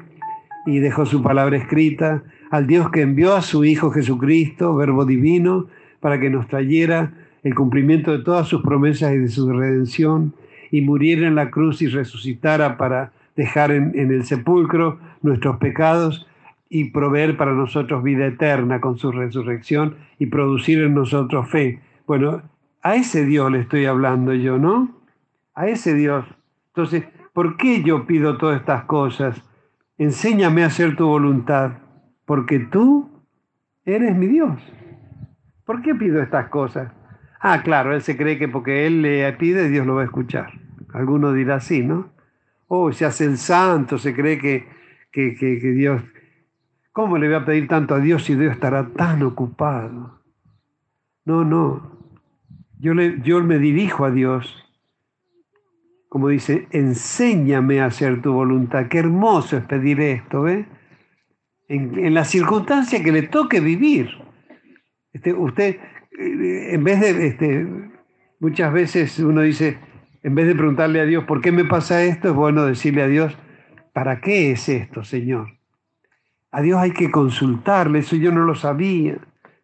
y dejó su palabra escrita, al Dios que envió a su Hijo Jesucristo, Verbo Divino, para que nos trayera el cumplimiento de todas sus promesas y de su redención, y muriera en la cruz y resucitara para dejar en, el sepulcro nuestros pecados y proveer para nosotros vida eterna con su resurrección y producir en nosotros fe. Bueno, a ese Dios le estoy hablando yo, ¿no? A ese Dios. Entonces, ¿por qué yo pido todas estas cosas? Enséñame a hacer tu voluntad, porque tú eres mi Dios. ¿Por qué pido estas cosas? Ah, claro, él se cree que porque él le pide, Dios lo va a escuchar. Alguno dirá así, ¿no? Oh, se hace el santo, se cree que, que, que, Dios... ¿Cómo le voy a pedir tanto a Dios si Dios estará tan ocupado? No, no. Yo, le, yo me dirijo a Dios. Como dice, enséñame a hacer tu voluntad. Qué hermoso es pedir esto, ¿eh? En, en la circunstancia que le toque vivir. Este, usted, en vez de, este, muchas veces uno dice, en vez de preguntarle a Dios, ¿por qué me pasa esto? Es bueno decirle a Dios, ¿para qué es esto, Señor? A Dios hay que consultarle, eso yo no lo sabía.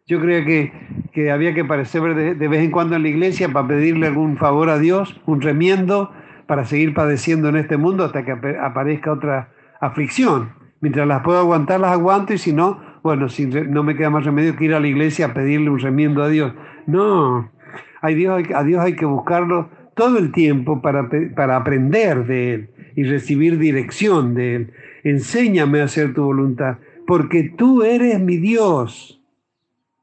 Yo creía que, que había que aparecer de, de, vez en cuando en la iglesia para pedirle algún favor a Dios, un remiendo para seguir padeciendo en este mundo hasta que aparezca otra aflicción. Mientras las puedo aguantar, las aguanto y si no, bueno, si no me queda más remedio que ir a la iglesia a pedirle un remiendo a Dios. No, a Dios hay, que buscarlo todo el tiempo para, para aprender de Él y y recibir dirección de Él. Enséñame a hacer tu voluntad, porque tú eres mi Dios.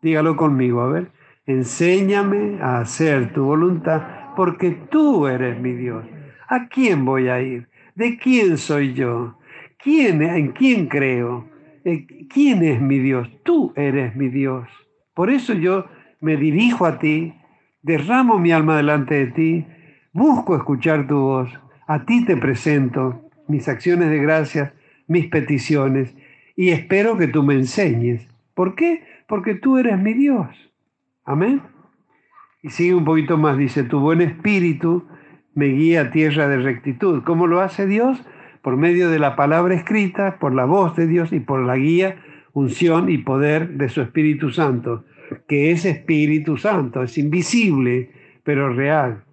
Dígalo conmigo, a ver. Enséñame a hacer tu voluntad, porque tú eres mi Dios. ¿A quién voy a ir? ¿De quién soy yo? ¿Quién, ¿En quién creo? Eh, ¿Quién es mi Dios? Tú eres mi Dios. Por eso yo me dirijo a ti, derramo mi alma delante de ti, busco escuchar tu voz, a ti te presento mis acciones de gracias, mis peticiones, y espero que tú me enseñes. ¿Por qué? Porque tú eres mi Dios. Amén. Y sigue un poquito más, dice, tu buen espíritu me guía a tierra de rectitud. ¿Cómo lo hace Dios? Por medio de la palabra escrita, por la voz de Dios y por la guía, unción y poder de su Espíritu Santo que es Espíritu Santo, es invisible, pero real.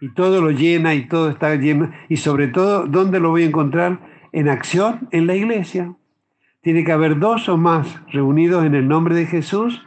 Y todo lo llena y todo está lleno. Y sobre todo, ¿dónde lo voy a encontrar? En acción, en la iglesia. Tiene que haber dos o más reunidos en el nombre de Jesús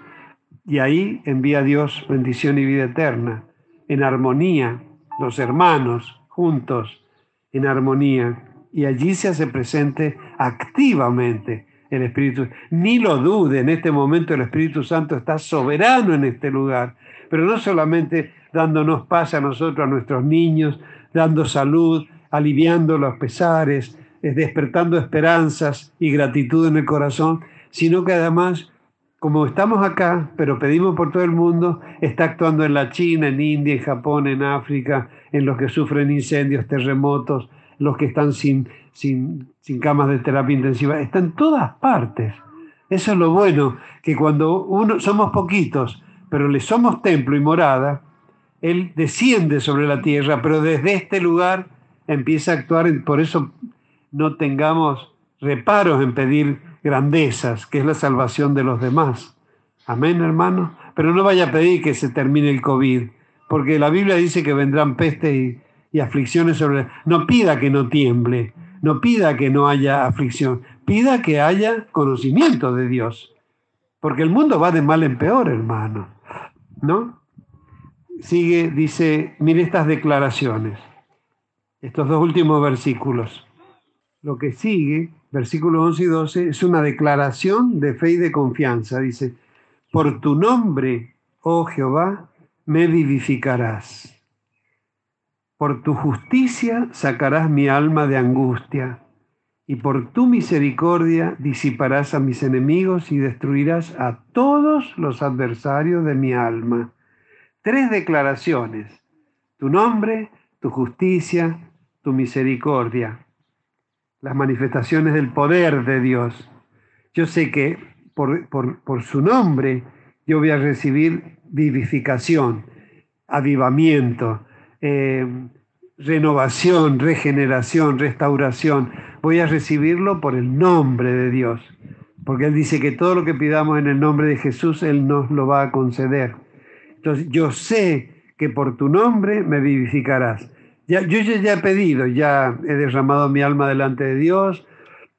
y ahí envía Dios bendición y vida eterna. En armonía, los hermanos juntos, en armonía. Y allí se hace presente activamente el Espíritu. Ni lo dude, en este momento el Espíritu Santo está soberano en este lugar, pero no solamente dándonos paz a nosotros, a nuestros niños, dando salud, aliviando los pesares, despertando esperanzas y gratitud en el corazón, sino que además, como estamos acá, pero pedimos por todo el mundo, está actuando en la China, en India, en Japón, en África, en los que sufren incendios, terremotos, los que están sin, sin, camas de terapia intensiva, está en todas partes. Eso es lo bueno, que cuando uno somos poquitos, pero le somos templo y morada, Él desciende sobre la tierra, pero desde este lugar empieza a actuar, por eso no tengamos reparos en pedir grandezas, que es la salvación de los demás. Amén, hermano. Pero no vaya a pedir que se termine el COVID, porque la Biblia dice que vendrán peste y, y aflicciones sobre... No pida que no tiemble, no pida que no haya aflicción, pida que haya conocimiento de Dios, porque el mundo va de mal en peor, hermano, ¿no? Sigue, dice, mire estas declaraciones, estos dos últimos versículos. Lo que sigue, versículos 11 y 12, es una declaración de fe y de confianza. Dice, por tu nombre, oh Jehová, me vivificarás. Por tu justicia sacarás mi alma de angustia, y por tu misericordia disiparás a mis enemigos y destruirás a todos los adversarios de mi alma. Tres declaraciones, tu nombre, tu justicia, tu misericordia, las manifestaciones del poder de Dios. Yo sé que por, su nombre yo voy a recibir vivificación, avivamiento, eh, renovación, regeneración, restauración. Voy a recibirlo por el nombre de Dios, porque Él dice que todo lo que pidamos en el nombre de Jesús, Él nos lo va a conceder. Entonces, yo sé que por tu nombre me vivificarás. Ya, yo ya he pedido, ya he derramado mi alma delante de Dios,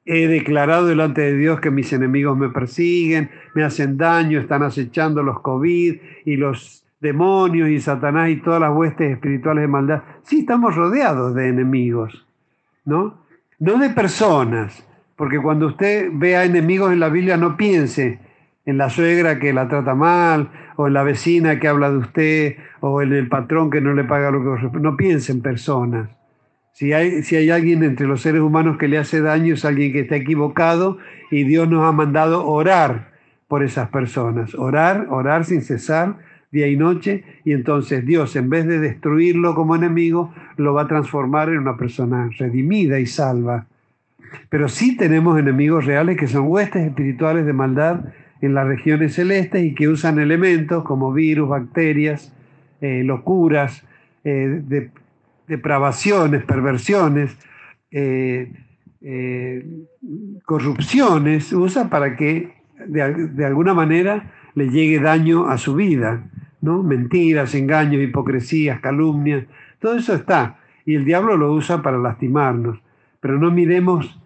he declarado delante de Dios que mis enemigos me persiguen, me hacen daño, están acechando los COVID y los demonios y Satanás y todas las huestes espirituales de maldad. Sí, estamos rodeados de enemigos, ¿no? No de personas, porque cuando usted vea enemigos en la Biblia no piense en la suegra que la trata mal, o en la vecina que habla de usted, o en el patrón que no le paga lo que no piense en personas. Si hay, si hay alguien entre los seres humanos que le hace daño, es alguien que está equivocado y Dios nos ha mandado orar por esas personas. Orar, orar sin cesar día y noche, y entonces Dios, en vez de destruirlo como enemigo, lo va a transformar en una persona redimida y salva. Pero sí tenemos enemigos reales que son huestes espirituales de maldad en las regiones celestes y que usan elementos como virus, bacterias, eh, locuras, eh, depravaciones, perversiones, eh, corrupciones, usa para que de alguna manera le llegue daño a su vida. ¿No? Mentiras, engaños, hipocresías, calumnias, todo eso está. Y el diablo lo usa para lastimarnos. Pero no miremos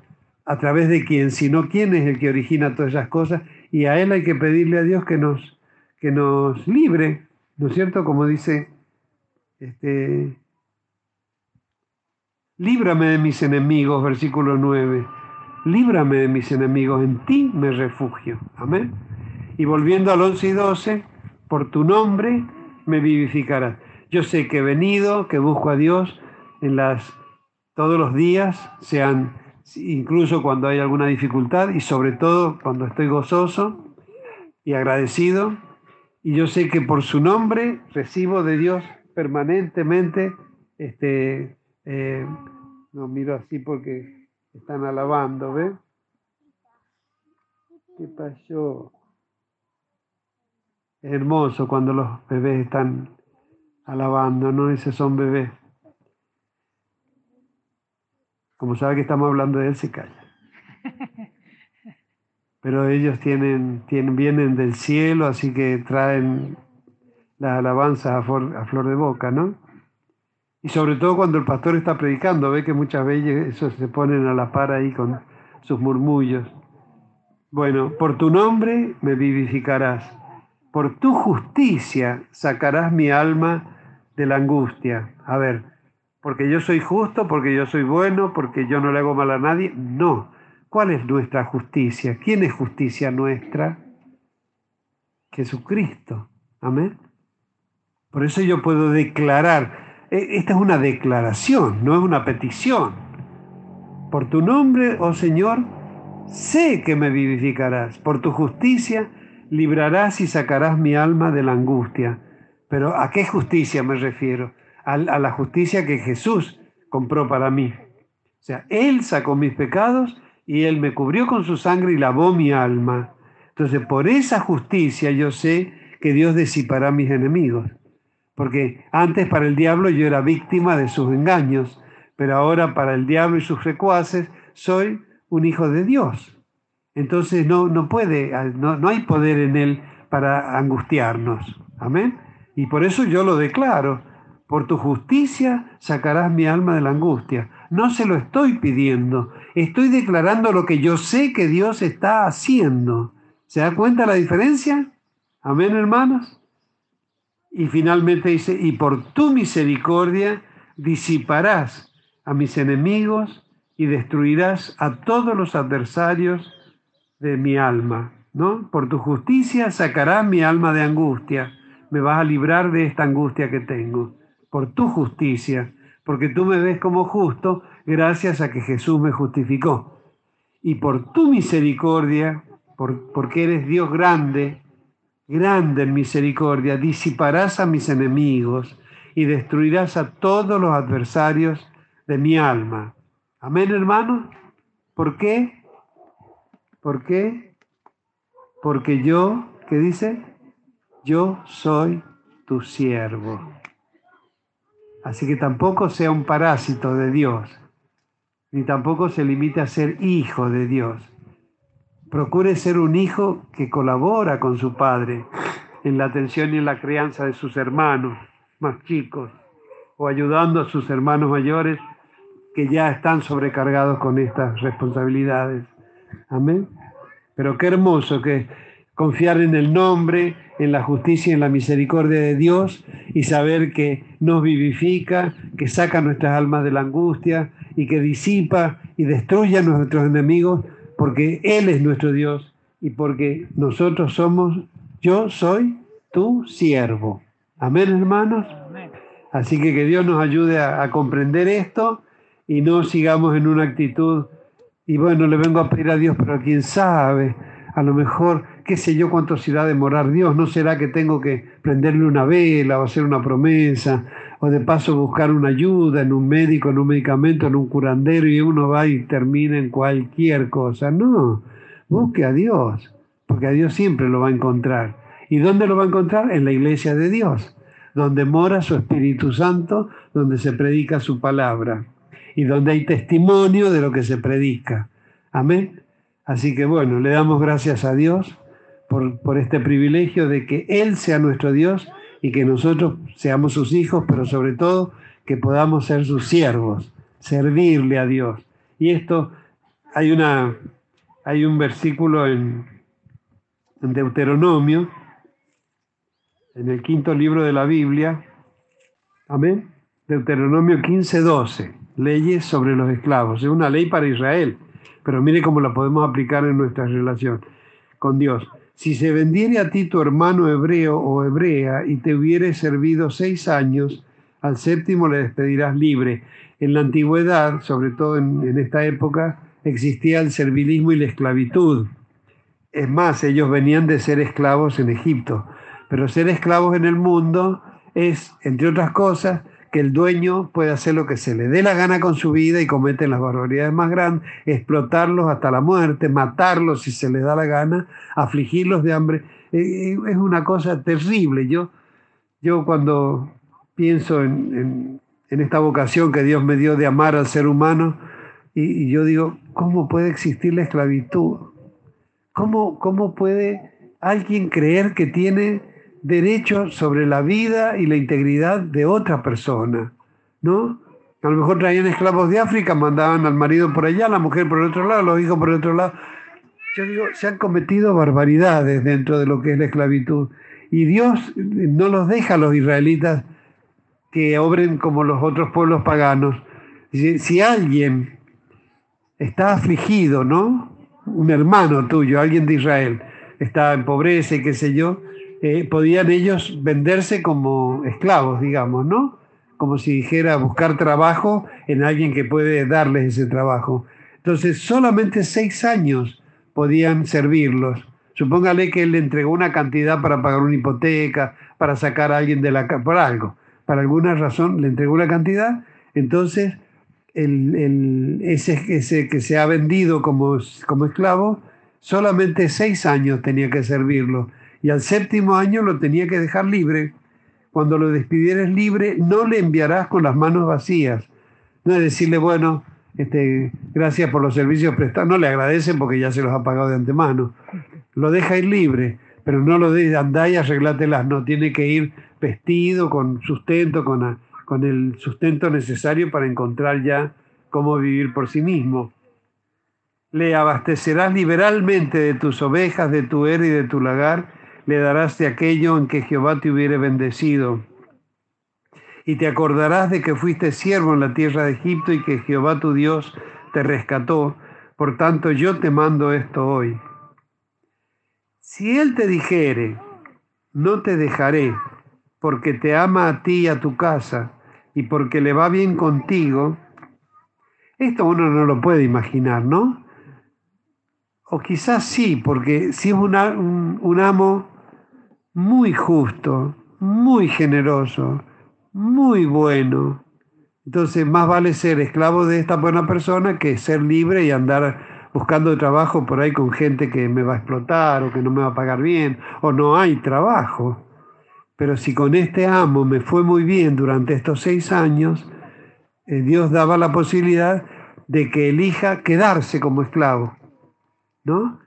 a través de quién, sino quién es el que origina todas esas cosas. Y a él hay que pedirle a Dios que nos, que nos libre, ¿no es cierto? Como dice este, Líbrame de mis enemigos, versículo 9. Líbrame de mis enemigos, en ti me refugio. Amén. Y volviendo al 11 y 12, por tu nombre me vivificarás. Yo sé que he venido, que busco a Dios en las todos los días, sean incluso cuando hay alguna dificultad y sobre todo cuando estoy gozoso y agradecido. Y yo sé que por su nombre recibo de Dios permanentemente, este, eh, no miro así porque están alabando, ¿ve? ¿Qué pasó? Es hermoso cuando los bebés están alabando, ¿no? Esos son bebés. Como sabe que estamos hablando de él, se calla. Pero ellos tienen, tienen, vienen del cielo, así que traen las alabanzas a, a flor de boca, ¿no? Y sobre todo cuando el pastor está predicando, ve que muchas veces eso se ponen a la par ahí con sus murmullos. Bueno, por tu nombre me vivificarás, por tu justicia sacarás mi alma de la angustia. A ver, porque yo soy justo, porque yo soy bueno, porque yo no le hago mal a nadie. No. ¿Cuál es nuestra justicia? ¿Quién es justicia nuestra? Jesucristo. Amén. Por eso yo puedo declarar, e, esta es una declaración, no es una petición. Por tu nombre, oh Señor, sé que me vivificarás. Por tu justicia librarás y sacarás mi alma de la angustia. Pero ¿a qué justicia me refiero? A, la justicia que Jesús compró para mí. O sea, Él sacó mis pecados y Él me cubrió con su sangre y lavó mi alma. Entonces, por esa justicia yo sé que Dios disipará mis enemigos. Porque antes para el diablo yo era víctima de sus engaños, pero ahora para el diablo y sus recuaces soy un hijo de Dios. Entonces no, no puede, no, no hay poder en Él para angustiarnos. Amén. Y por eso yo lo declaro. Por tu justicia sacarás mi alma de la angustia. No se lo estoy pidiendo. Estoy declarando lo que yo sé que Dios está haciendo. ¿Se da cuenta la diferencia? Amén, hermanos. Y finalmente dice, y por tu misericordia disiparás a mis enemigos y destruirás a todos los adversarios de mi alma. ¿no? Por tu justicia sacarás mi alma de angustia me vas a librar de esta angustia que tengo, por tu justicia, porque tú me ves como justo gracias a que Jesús me justificó. Y por tu misericordia, por, porque eres Dios grande, grande en misericordia, disiparás a mis enemigos y destruirás a todos los adversarios de mi alma. Amén, hermanos. ¿Por qué? ¿Por qué? Porque yo, ¿qué dice? yo soy tu siervo. Así que tampoco sea un parásito de Dios, ni tampoco se limite a ser hijo de Dios. Procure ser un hijo que colabora con su padre en la atención y en la crianza de sus hermanos más chicos, o ayudando a sus hermanos mayores que ya están sobrecargados con estas responsabilidades. Amén. Pero qué hermoso que confiar en el nombre, en la justicia y en la misericordia de Dios y saber que nos vivifica, que saca nuestras almas de la angustia y que disipa y destruye a nuestros enemigos porque Él es nuestro Dios y porque nosotros somos, yo soy tu siervo. Amén, hermanos. Así que que Dios nos ayude a, a comprender esto y no sigamos en una actitud, y bueno, le vengo a pedir a Dios, pero quién sabe, a lo mejor qué sé yo cuánto se irá a demorar Dios, no será que tengo que prenderle una vela o hacer una promesa, o de paso buscar una ayuda en un médico, en un medicamento, en un curandero y uno va y termina en cualquier cosa. No, busque a Dios, porque a Dios siempre lo va a encontrar. ¿Y dónde lo va a encontrar? En la iglesia de Dios, donde mora su Espíritu Santo, donde se predica su palabra y donde hay testimonio de lo que se predica. Amén. Así que bueno, le damos gracias a Dios por, este privilegio de que Él sea nuestro Dios y que nosotros seamos sus hijos, pero sobre todo que podamos ser sus siervos, servirle a Dios. Y esto, hay, una, hay un versículo en, en Deuteronomio, en el quinto libro de la Biblia, amén, Deuteronomio 15, 12, leyes sobre los esclavos. Es una ley para Israel, pero mire cómo la podemos aplicar en nuestra relación con Dios. Si se vendiere a ti tu hermano hebreo o hebrea y te hubiere servido seis años, al séptimo le despedirás libre. En la antigüedad, sobre todo en, en esta época, existía el servilismo y la esclavitud. Es más, ellos venían de ser esclavos en Egipto, pero ser esclavos en el mundo es, entre otras cosas, que el dueño puede hacer lo que se le dé la gana con su vida y cometen las barbaridades más grandes, explotarlos hasta la muerte, matarlos si se les da la gana, afligirlos de hambre. Eh, eh, es una cosa terrible. Yo, yo cuando pienso en, esta vocación que Dios me dio de amar al ser humano, y, yo digo, ¿cómo puede existir la esclavitud? ¿Cómo, ¿Cómo puede alguien creer que tiene derecho sobre la vida y la integridad de otra persona, ¿no? A lo mejor traían esclavos de África, mandaban al marido por allá, la mujer por el otro lado, los hijos por el otro lado. Yo digo, se han cometido barbaridades dentro de lo que es la esclavitud. Y Dios no los deja a los israelitas que obren como los otros pueblos paganos. Si, alguien está afligido, ¿no? Un hermano tuyo, alguien de Israel, está en pobreza y qué sé yo, eh, podían ellos venderse como esclavos, digamos, ¿no? Como si dijera buscar trabajo en alguien que puede darles ese trabajo. Entonces, solamente seis años podían servirlos. Supóngale que él le entregó una cantidad para pagar una hipoteca, para sacar a alguien de la por algo. Para alguna razón le entregó una cantidad. Entonces, ese, ese, que se ha vendido como, como esclavo, solamente seis años tenía que servirlo y al séptimo año lo tenía que dejar libre. Cuando lo despidieres libre, no le enviarás con las manos vacías. No es decirle, bueno, este, gracias por los servicios prestados. No le agradecen porque ya se los ha pagado de antemano. Lo deja ir libre, pero no lo de andá y arreglátelas. No, tiene que ir vestido, con sustento, con, con el sustento necesario para encontrar ya cómo vivir por sí mismo. Le abastecerás liberalmente de tus ovejas, de tu era y de tu lagar, le darás de aquello en que Jehová te hubiere bendecido. Y te acordarás de que fuiste siervo en la tierra de Egipto y que Jehová tu Dios te rescató. Por tanto, yo te mando esto hoy. Si Él te dijere, no te dejaré, porque te ama a ti y a tu casa, y porque le va bien contigo, esto uno no lo puede imaginar, ¿no? O quizás sí, porque si es un, un amo muy justo, muy generoso, muy bueno. Entonces, más vale ser esclavo de esta buena persona que ser libre y andar buscando trabajo por ahí con gente que me va a explotar o que no me va a pagar bien o no hay trabajo. Pero si con este amo me fue muy bien durante estos seis años, eh, Dios daba la posibilidad de que elija quedarse como esclavo. ¿No?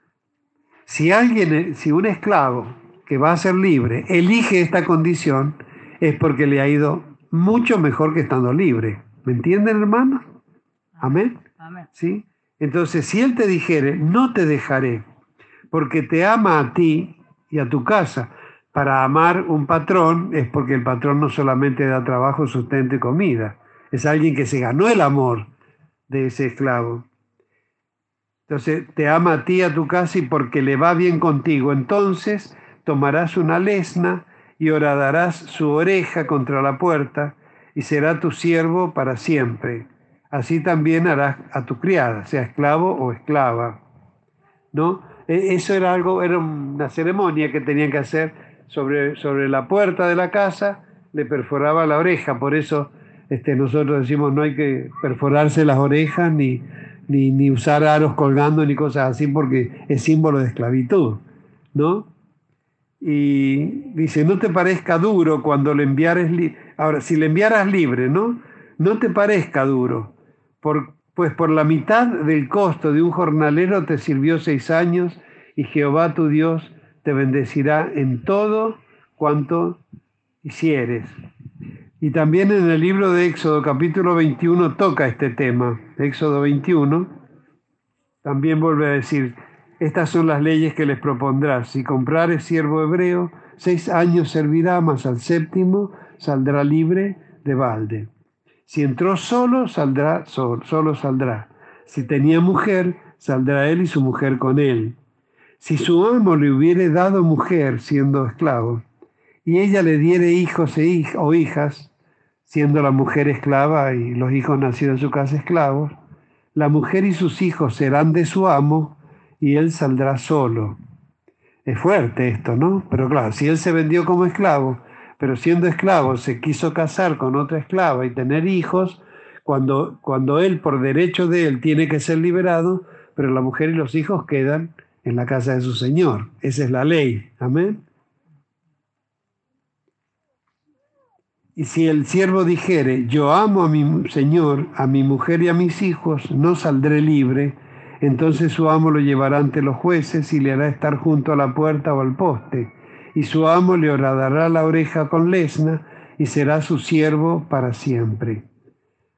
Si alguien, si un esclavo que va a ser libre, elige esta condición, es porque le ha ido mucho mejor que estando libre. ¿Me entienden, hermano? Amén. Amén. ¿Sí? Entonces, si Él te dijere, no te dejaré, porque te ama a ti y a tu casa, para amar un patrón es porque el patrón no solamente da trabajo, sustento y comida, es alguien que se ganó el amor de ese esclavo. Entonces, te ama a ti y a tu casa y porque le va bien contigo. Entonces, tomarás una lesna y horadarás su oreja contra la puerta, y será tu siervo para siempre. Así también harás a tu criada, sea esclavo o esclava. ¿No? E, eso era algo, era una ceremonia que tenían que hacer sobre, sobre la puerta de la casa, le perforaba la oreja, por eso este, nosotros decimos no hay que perforarse las orejas ni, ni, ni usar aros colgando ni cosas así porque es símbolo de esclavitud, ¿no? Y dice, no te parezca duro cuando le enviares, ahora, si le enviaras libre, ¿no? No te parezca duro, por, pues por la mitad del costo de un jornalero te sirvió seis años y Jehová tu Dios te bendecirá en todo cuanto hicieres. Y también en el libro de Éxodo capítulo 21 toca este tema, Éxodo 21, también vuelve a decir, estas son las leyes que les propondrás. Si comprares siervo hebreo, seis años servirá, mas al séptimo saldrá libre de balde. Si entró solo, saldrá solo, saldrá. Si tenía mujer, saldrá él y su mujer con él. Si su amo le hubiere dado mujer siendo esclavo, y ella le diere hijos e o hijas, siendo la mujer esclava y los hijos nacidos en su casa esclavos, la mujer y sus hijos serán de su amo y él saldrá solo. Es fuerte esto, ¿no? Pero claro, si él se vendió como esclavo, pero siendo esclavo se quiso casar con otra esclava y tener hijos, cuando, cuando él por derecho de él tiene que ser liberado, pero la mujer y los hijos quedan en la casa de su Señor. Esa es la ley. Amén. Y si el siervo dijere, yo amo a mi Señor, a mi mujer y a mis hijos, no saldré libre, entonces su amo lo llevará ante los jueces y le hará estar junto a la puerta o al poste. Y su amo le horadará la oreja con lesna y será su siervo para siempre.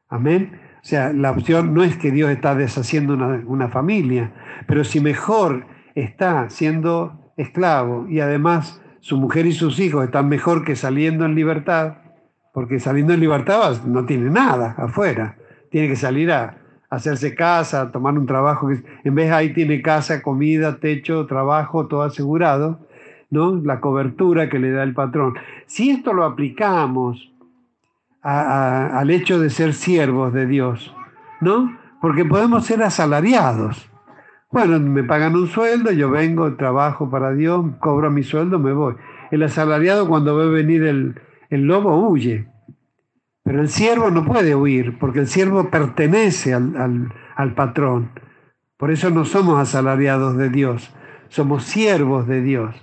Amén. O sea, la opción no es que Dios está deshaciendo una, una familia, pero si mejor está siendo esclavo y además su mujer y sus hijos están mejor que saliendo en libertad, porque saliendo en libertad no tiene nada afuera, tiene que salir a hacerse casa, tomar un trabajo, en vez ahí tiene casa, comida, techo, trabajo, todo asegurado, ¿no? La cobertura que le da el patrón. Si esto lo aplicamos al hecho de ser siervos de Dios, ¿no? Porque podemos ser asalariados. Bueno, me pagan un sueldo, yo vengo, trabajo para Dios, cobro mi sueldo, me voy. El asalariado cuando ve venir el, el lobo huye, pero el siervo no puede huir porque el siervo pertenece al, patrón. Por eso no somos asalariados de Dios, somos siervos de Dios,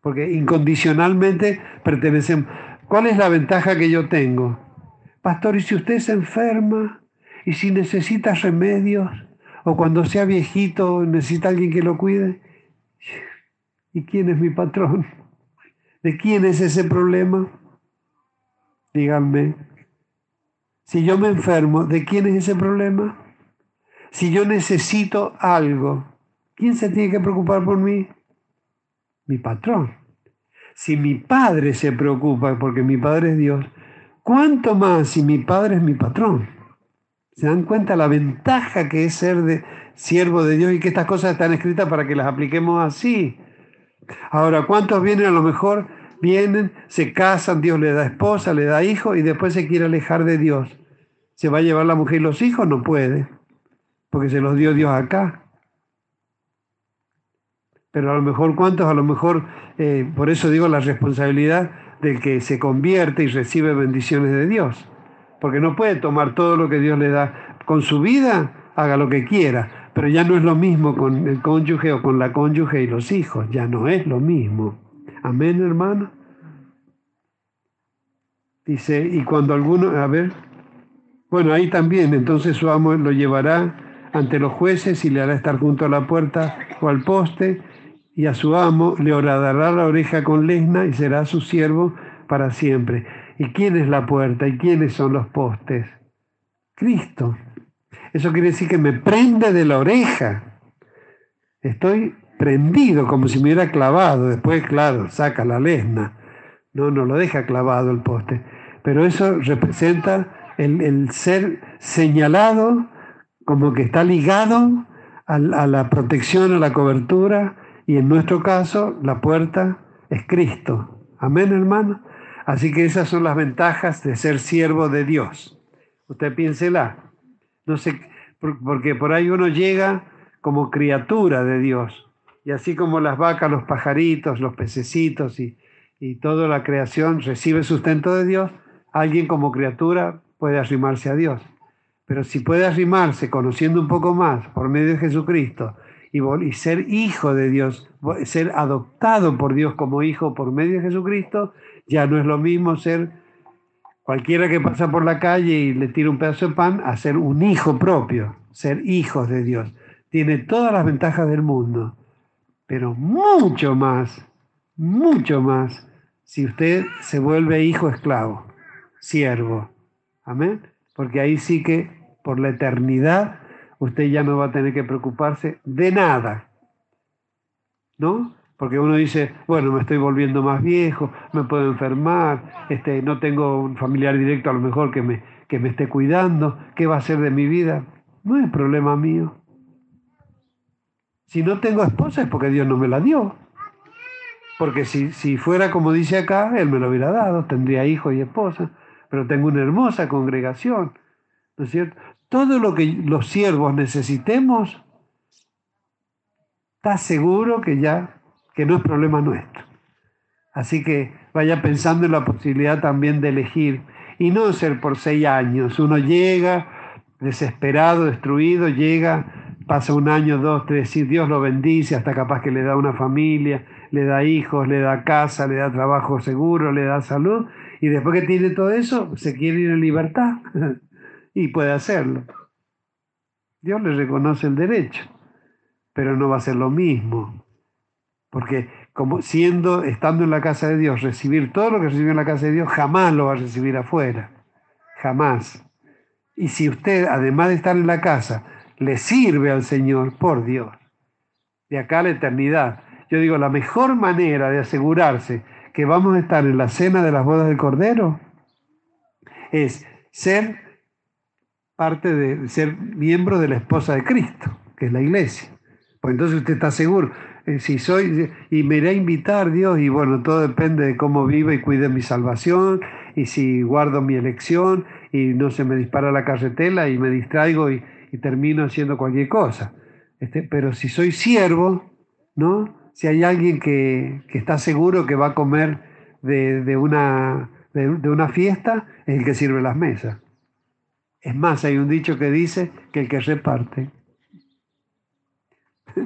porque incondicionalmente pertenecemos. ¿Cuál es la ventaja que yo tengo? Pastor, y si usted se enferma y si necesita remedios, o cuando sea viejito necesita alguien que lo cuide, ¿y quién es mi patrón? ¿De quién es ese problema? Díganme, si yo me enfermo, ¿de quién es ese problema? Si yo necesito algo, ¿quién se tiene que preocupar por mí? Mi patrón. Si mi padre se preocupa porque mi padre es Dios, ¿cuánto más si mi padre es mi patrón? ¿Se dan cuenta la ventaja que es ser de siervo de Dios y que estas cosas están escritas para que las apliquemos así? Ahora, ¿cuántos vienen a lo mejor vienen, se casan, Dios le da esposa, le da hijo y después se quiere alejar de Dios. ¿Se va a llevar la mujer y los hijos? No puede, porque se los dio Dios acá. Pero a lo mejor, ¿cuántos? A lo mejor, eh, por eso digo la responsabilidad del que se convierte y recibe bendiciones de Dios. Porque no puede tomar todo lo que Dios le da. Con su vida, haga lo que quiera. Pero ya no es lo mismo con el cónyuge o con la cónyuge y los hijos. Ya no es lo mismo. Amén, hermano. Dice, y cuando alguno, a ver, bueno, ahí también, entonces su amo lo llevará ante los jueces y le hará estar junto a la puerta o al poste, y a su amo le horadará la oreja con lesna y será su siervo para siempre. ¿Y quién es la puerta y quiénes son los postes? Cristo. Eso quiere decir que me prende de la oreja. Estoy prendido como si me hubiera clavado. Después, claro, saca la lesna. No, no lo deja clavado el poste. Pero eso representa el, ser señalado como que está ligado a, a la protección, a la cobertura. Y en nuestro caso, la puerta es Cristo. Amén, hermano. Así que esas son las ventajas de ser siervo de Dios. Usted piénsela. No sé, porque por ahí uno llega como criatura de Dios. Y así como las vacas, los pajaritos, los pececitos y, toda la creación recibe sustento de Dios, alguien como criatura puede arrimarse a Dios. Pero si puede arrimarse conociendo un poco más por medio de Jesucristo y, y, ser hijo de Dios, ser adoptado por Dios como hijo por medio de Jesucristo, ya no es lo mismo ser cualquiera que pasa por la calle y le tira un pedazo de pan a ser un hijo propio, ser hijos de Dios. Tiene todas las ventajas del mundo pero mucho más, mucho más si usted se vuelve hijo esclavo, siervo. Amén. Porque ahí sí que por la eternidad usted ya no va a tener que preocuparse de nada. ¿No? Porque uno dice, bueno, me estoy volviendo más viejo, me puedo enfermar, este, no tengo un familiar directo a lo mejor que me, que me esté cuidando, ¿qué va a ser de mi vida? No es problema mío. Si no tengo esposa es porque Dios no me la dio. Porque si, si fuera como dice acá, Él me lo hubiera dado, tendría hijos y esposa, pero tengo una hermosa congregación, ¿no es cierto? Todo lo que los siervos necesitemos, está seguro que ya que no es problema nuestro. Así que vaya pensando en la posibilidad también de elegir y no ser por seis años. Uno llega desesperado, destruido, llega, pasa un año, dos, tres, y Dios lo bendice, hasta capaz que le da una familia, le da hijos, le da casa, le da trabajo seguro, le da salud, y después que tiene todo eso, se quiere ir en libertad y puede hacerlo. Dios le reconoce el derecho, pero no va a ser lo mismo porque como siendo, estando en la casa de Dios, recibir todo lo que recibió en la casa de Dios, jamás lo va a recibir afuera. Jamás. Y si usted, además de estar en la casa, le sirve al Señor, por Dios, de acá a la eternidad, yo digo, la mejor manera de asegurarse que vamos a estar en la cena de las bodas del Cordero es ser parte de, ser miembro de la esposa de Cristo, que es la iglesia. Pues entonces usted está seguro, eh, si soy, y me iré a invitar Dios, y bueno, todo depende de cómo viva y cuide mi salvación, y si guardo mi elección, y no se me dispara la carretela y me distraigo y, termino haciendo cualquier cosa. Este, pero si soy siervo, ¿no? Si hay alguien que, está seguro que va a comer de, una, de una fiesta, es el que sirve las mesas. Es más, hay un dicho que dice que el que reparte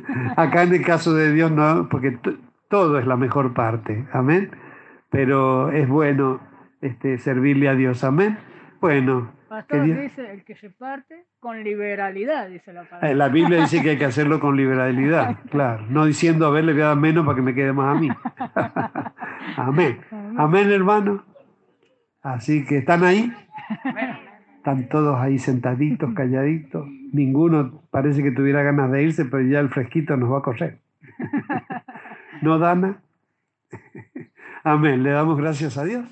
Acá en el caso de Dios no, porque todo es la mejor parte, amén. Pero es bueno este, servirle a Dios, amén. Bueno. Pastor dice el que se parte con liberalidad, dice la palabra. Eh, la Biblia dice que hay que hacerlo con liberalidad, claro. No diciendo, a ver, le voy a dar menos para que me quede más a mí. amén. Amén, hermano. Así que, ¿están ahí? Están todos ahí sentaditos, calladitos. Ninguno parece que tuviera ganas de irse, pero ya el fresquito nos va a correr. ¿No, Dana? Amén. Le damos gracias a Dios.